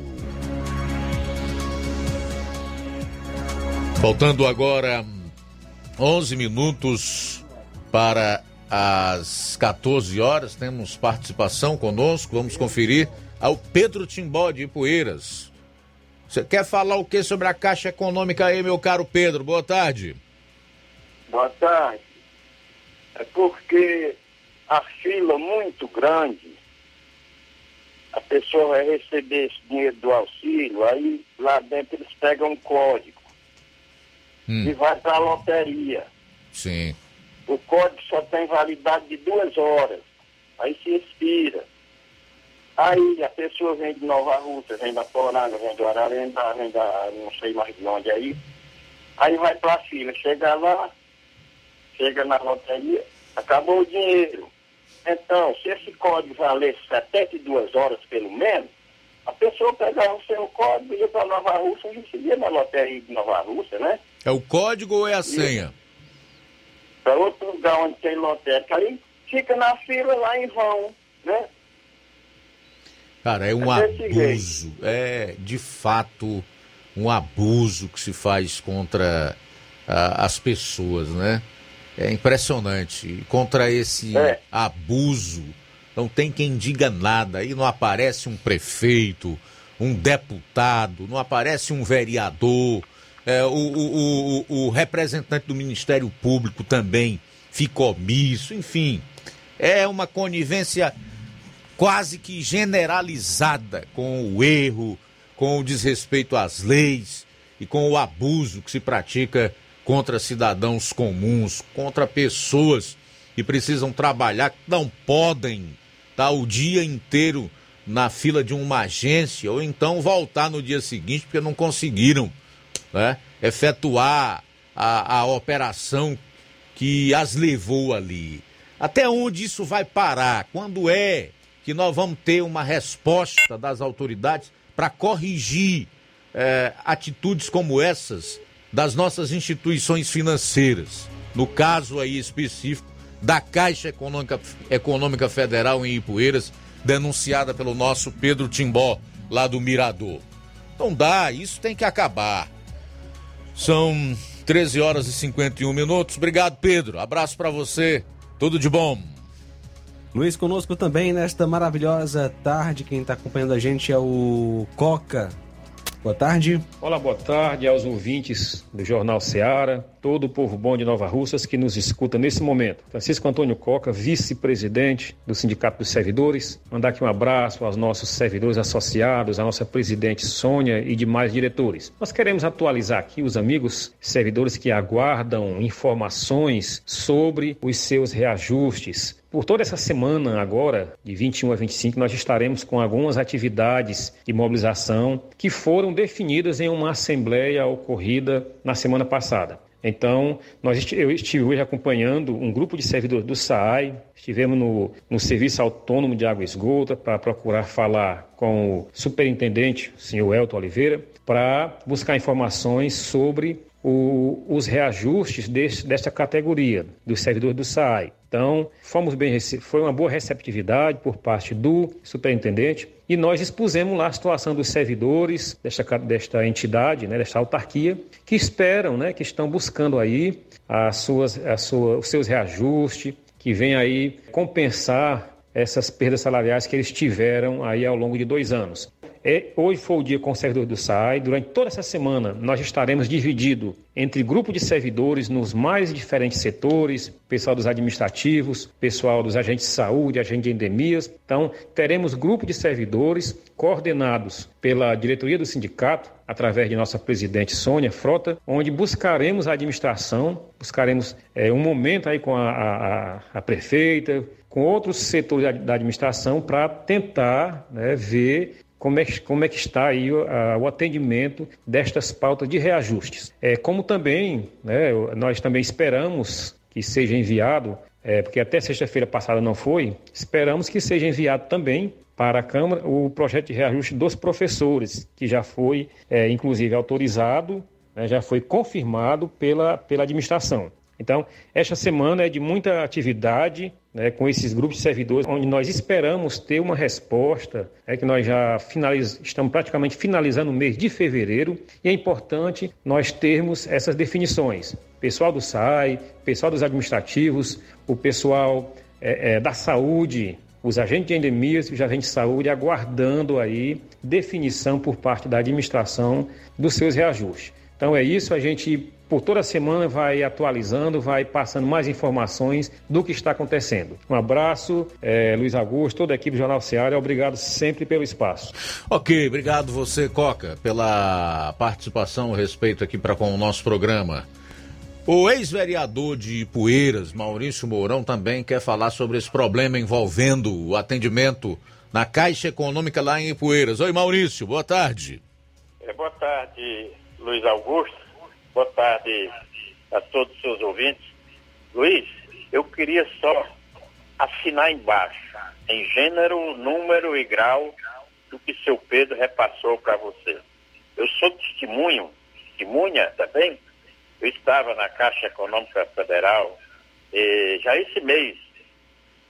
Faltando agora 11 minutos para as 14 horas, temos participação conosco. Vamos conferir ao Pedro Timbó de Ipueiras. Você quer falar o que sobre a Caixa Econômica aí, meu caro Pedro? Boa tarde. Boa tarde. É porque a fila muito grande, a pessoa vai receber esse dinheiro do auxílio, aí lá dentro eles pegam um código hum. e vai para a loteria. Sim. O código só tem validade de duas horas, aí se expira. Aí a pessoa vem de Nova Rússia, vem da Poranga, vem do Ararendá, vem da não sei mais de onde aí. Aí vai para a fila, chega lá, chega na loteria, acabou o dinheiro. Então, se esse código valer 72 horas pelo menos, a pessoa pegava o seu código, ia para Nova Rússia e recebia na loteria de Nova Rússia, né? É o código ou é a senha? Para outro lugar onde tem lotérica. Aí fica na fila lá em vão, né? Cara, é um É abuso. É de fato um abuso que se faz contra ah, as pessoas, né? É impressionante. Contra esse É. abuso, não tem quem diga nada. Aí não aparece um prefeito, um deputado, não aparece um vereador, é, o, o, o, o representante do Ministério Público também fica omisso, enfim. É uma conivência quase que generalizada com o erro, com o desrespeito às leis e com o abuso que se pratica contra cidadãos comuns, contra pessoas que precisam trabalhar, que não podem estar o dia inteiro na fila de uma agência ou então voltar no dia seguinte porque não conseguiram né, efetuar a, a operação que as levou ali. Até onde isso vai parar? Quando é que nós vamos ter uma resposta das autoridades para corrigir é, atitudes como essas das nossas instituições financeiras? No caso aí específico da Caixa Econômica, Econômica Federal em Ipueiras, denunciada pelo nosso Pedro Timbó, lá do Mirador. Não dá, isso tem que acabar. São 13 horas e 51 minutos. Obrigado, Pedro. Abraço para você. Tudo de bom. Luiz, conosco também nesta maravilhosa tarde. Quem está acompanhando a gente é o Coca. Boa tarde. Olá, boa tarde aos ouvintes do Jornal Seara, todo o povo bom de Nova Russas que nos escuta nesse momento. Francisco Antônio Coca, vice-presidente do Sindicato dos Servidores. Mandar aqui um abraço aos nossos servidores associados, à nossa presidente Sônia e demais diretores. Nós queremos atualizar aqui os amigos servidores que aguardam informações sobre os seus reajustes por toda essa semana agora, de 21 a 25, nós estaremos com algumas atividades de mobilização que foram definidas em uma assembleia ocorrida na semana passada. Então, nós, eu estive hoje acompanhando um grupo de servidores do SAAI, estivemos no, no Serviço Autônomo de Água e Esgoto para procurar falar com o superintendente, o senhor Elton Oliveira, para buscar informações sobre o, os reajustes deste, desta categoria, dos servidores do SAAI. Então, fomos bem, foi uma boa receptividade por parte do superintendente e nós expusemos lá a situação dos servidores desta, desta entidade, né, desta autarquia, que esperam, né, que estão buscando aí as suas, sua, os seus reajustes, que vem aí compensar essas perdas salariais que eles tiveram aí ao longo de dois anos. É, hoje foi o dia servidor do SAI. Durante toda essa semana, nós estaremos divididos entre grupo de servidores nos mais diferentes setores, pessoal dos administrativos, pessoal dos agentes de saúde, agentes de endemias. Então, teremos grupo de servidores coordenados pela diretoria do sindicato, através de nossa presidente Sônia Frota, onde buscaremos a administração, buscaremos é, um momento aí com a, a, a prefeita, com outros setores da administração para tentar né, ver como é, como é que está aí o, a, o atendimento destas pautas de reajustes. É, como também, né, nós também esperamos que seja enviado, é, porque até sexta-feira passada não foi, esperamos que seja enviado também para a Câmara o projeto de reajuste dos professores, que já foi, é, inclusive, autorizado, né, já foi confirmado pela, pela administração. Então, esta semana é de muita atividade né, com esses grupos de servidores, onde nós esperamos ter uma resposta, é que nós já estamos praticamente finalizando o mês de fevereiro, e é importante nós termos essas definições. Pessoal do SAI, pessoal dos administrativos, o pessoal é, é, da saúde, os agentes de endemias e os agentes de saúde aguardando aí definição por parte da administração dos seus reajustes. Então é isso, a gente por toda semana vai atualizando, vai passando mais informações do que está acontecendo. Um abraço, é, Luiz Augusto, toda a equipe do Jornal Seara, obrigado sempre pelo espaço. Ok, obrigado você, Coca, pela participação, respeito aqui para com o nosso programa. O ex-vereador de Poeiras, Maurício Mourão, também quer falar sobre esse problema envolvendo o atendimento na Caixa Econômica lá em Poeiras. Oi, Maurício, boa tarde. É, boa tarde, Luiz Augusto. Boa tarde a todos os seus ouvintes. Luiz, eu queria só assinar embaixo, em gênero, número e grau, do que seu Pedro repassou para você. Eu sou testemunho, testemunha também. Eu estava na Caixa Econômica Federal eh, já esse mês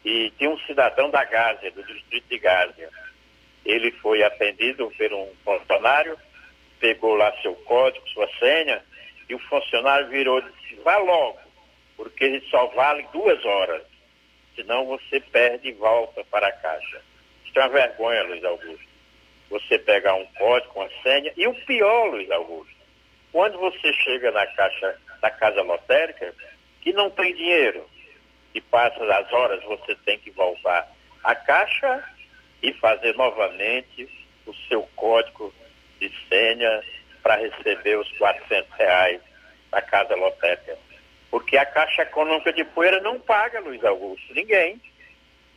e tinha um cidadão da Gásia, do distrito de Gásia. Ele foi atendido por um funcionário, pegou lá seu código, sua senha, e o funcionário virou e disse, vá logo, porque ele só vale duas horas. Senão você perde e volta para a caixa. Isso é uma vergonha, Luiz Augusto. Você pegar um código, uma senha, e o pior, Luiz Augusto, quando você chega na caixa da casa lotérica, que não tem dinheiro, e passa as horas, você tem que voltar. A caixa e fazer novamente o seu código de senha para receber os 400 reais da Casa Lotérica. Porque a Caixa Econômica de Poeira não paga, Luiz Augusto, ninguém.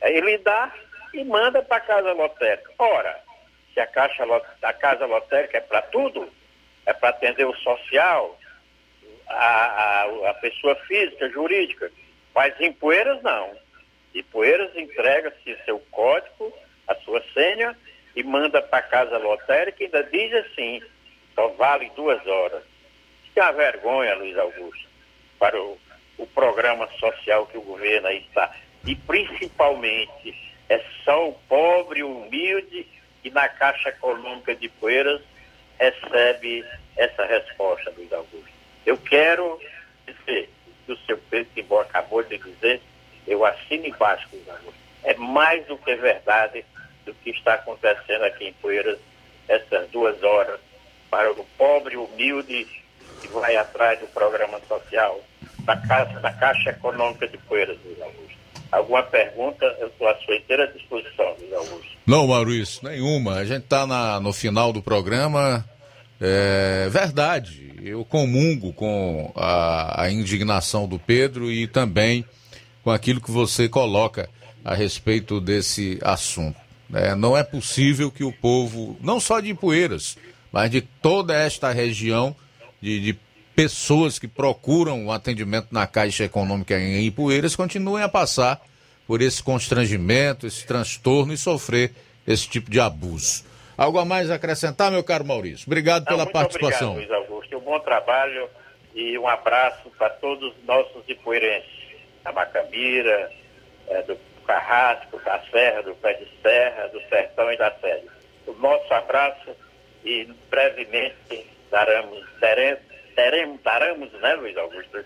Ele dá e manda para a Casa Lotérica. Ora, se a, caixa, a Casa Lotérica é para tudo, é para atender o social, a, a, a, pessoa física, jurídica, mas em Poeiras não. Em Poeiras entrega-se seu código, a sua senha e manda para a Casa Lotérica e ainda diz assim, só vale duas horas. Isso é uma vergonha, Luiz Augusto, para o, o programa social que o governo aí está. E principalmente é só o pobre, humilde e na Caixa Econômica de Poeiras recebe essa resposta, Luiz Augusto. Eu quero dizer que o seu Pedro Timbó acabou de dizer, eu assino embaixo, Luiz Augusto. É mais do que verdade do que está acontecendo aqui em Poeiras essas duas horas para o pobre, humilde que vai atrás do programa social da Caixa, da Caixa Econômica de Poeiras, Luiz Augusto. Alguma pergunta, eu estou à sua inteira disposição, Luiz Augusto. Não, Maurício, nenhuma. A gente está no final do programa. É verdade, eu comungo com a, a indignação do Pedro e também com aquilo que você coloca a respeito desse assunto. É, não é possível que o povo, não só de Poeiras, mas de toda esta região, de, de pessoas que procuram o atendimento na Caixa Econômica em Ipueiras continuem a passar por esse constrangimento, esse transtorno e sofrer esse tipo de abuso. Algo a mais a acrescentar, meu caro Maurício? Obrigado pela muito participação. Obrigado, Luiz Augusto. Um bom trabalho e um abraço para todos os nossos ipueirenses, da Macambira, é, do Carrasco, da Serra, do Pé de Serra, do Sertão e da Sede. O nosso abraço e brevemente daremos, teremos, daremos, né, Luiz Augusto?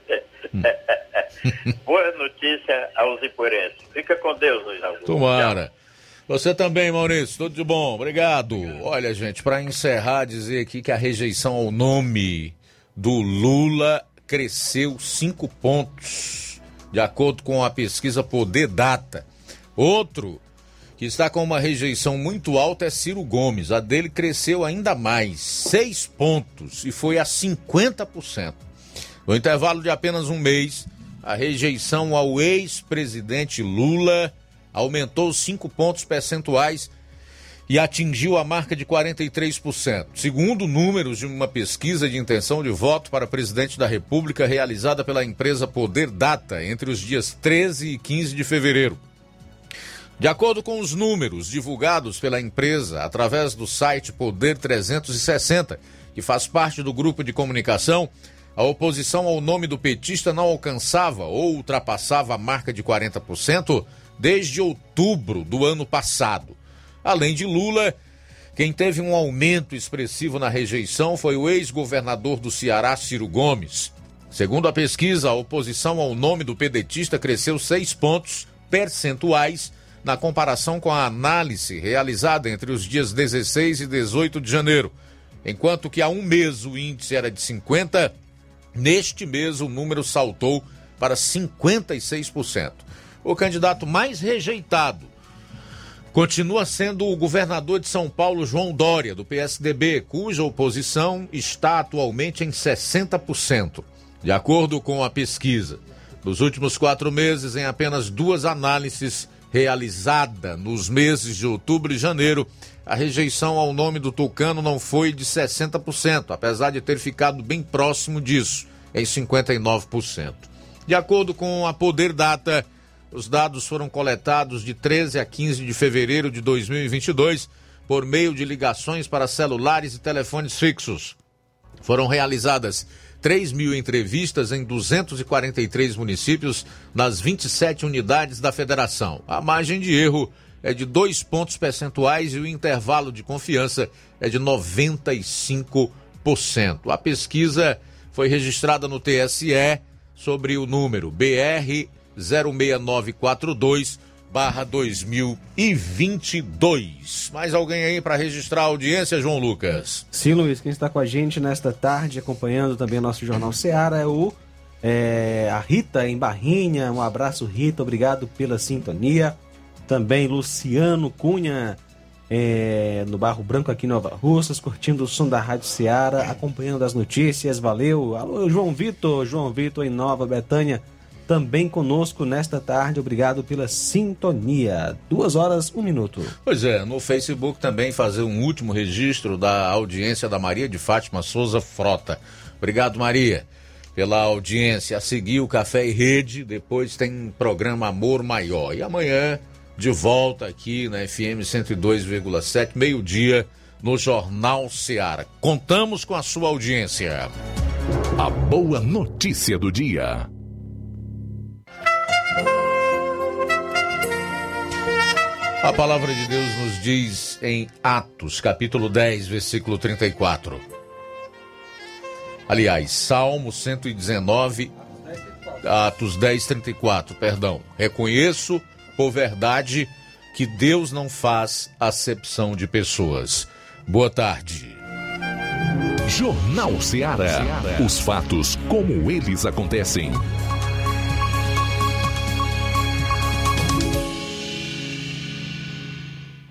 Hum. Boa notícia aos ipueirenses. Fica com Deus, Luiz Augusto. Tomara. Você também, Maurício, tudo de bom, obrigado. Olha, gente, para encerrar, dizer aqui que a rejeição ao nome do Lula cresceu cinco pontos, de acordo com a pesquisa Poder Data. Outro que está com uma rejeição muito alta é Ciro Gomes. A dele cresceu ainda mais, seis pontos, e foi a 50%. No intervalo de apenas um mês, a rejeição ao ex-presidente Lula aumentou cinco pontos percentuais e atingiu a marca de 43%. Segundo números de uma pesquisa de intenção de voto para presidente da República realizada pela empresa Poder Data entre os dias 13 e 15 de fevereiro. De acordo com os números divulgados pela empresa através do site Poder 360, que faz parte do grupo de comunicação, a oposição ao nome do petista não alcançava ou ultrapassava a marca de 40% desde outubro do ano passado. Além de Lula, quem teve um aumento expressivo na rejeição foi o ex-governador do Ceará, Ciro Gomes. Segundo a pesquisa, a oposição ao nome do pedetista cresceu seis pontos percentuais na comparação com a análise realizada entre os dias 16 e 18 de janeiro. Enquanto que há um mês o índice era de 50, neste mês o número saltou para 56%. O candidato mais rejeitado continua sendo o governador de São Paulo, João Dória, do PSDB, cuja oposição está atualmente em 60%, de acordo com a pesquisa. Nos últimos quatro meses, em apenas duas análises, realizada nos meses de outubro e janeiro, a rejeição ao nome do Tucano não foi de 60%, apesar de ter ficado bem próximo disso, em 59%. De acordo com a Poder Data, os dados foram coletados de 13 a 15 de fevereiro de 2022 por meio de ligações para celulares e telefones fixos. Foram realizadas 3 mil entrevistas em 243 municípios nas 27 unidades da federação. A margem de erro é de dois pontos percentuais e o intervalo de confiança é de 95%. A pesquisa foi registrada no TSE sobre o número BR 06942 barra 2022. Mais alguém aí para registrar a audiência, João Lucas? Sim, Luiz, quem está com a gente nesta tarde, acompanhando também nosso Jornal Seara, é o é, a Rita em Barrinha. Um abraço, Rita, obrigado pela sintonia. Também Luciano Cunha é, no Barro Branco aqui em Nova Russas, curtindo o som da Rádio Ceará, acompanhando as notícias. Valeu. Alô, João Vitor, João Vitor em Nova Betânia, também conosco nesta tarde. Obrigado pela sintonia. Duas horas, um minuto. Pois é, no Facebook também fazer um último registro da audiência da Maria de Fátima Souza Frota. Obrigado, Maria, pela audiência. A seguir o Café e Rede, depois tem programa Amor Maior. E amanhã, de volta aqui na FM 102,7, meio-dia, no Jornal Seara. Contamos com a sua audiência. A boa notícia do dia. A palavra de Deus nos diz em Atos, capítulo 10, versículo 34. Aliás, Salmo 119, Atos 10, 34, perdão. Reconheço por verdade que Deus não faz acepção de pessoas. Boa tarde. Jornal Ceará. Os fatos como eles acontecem.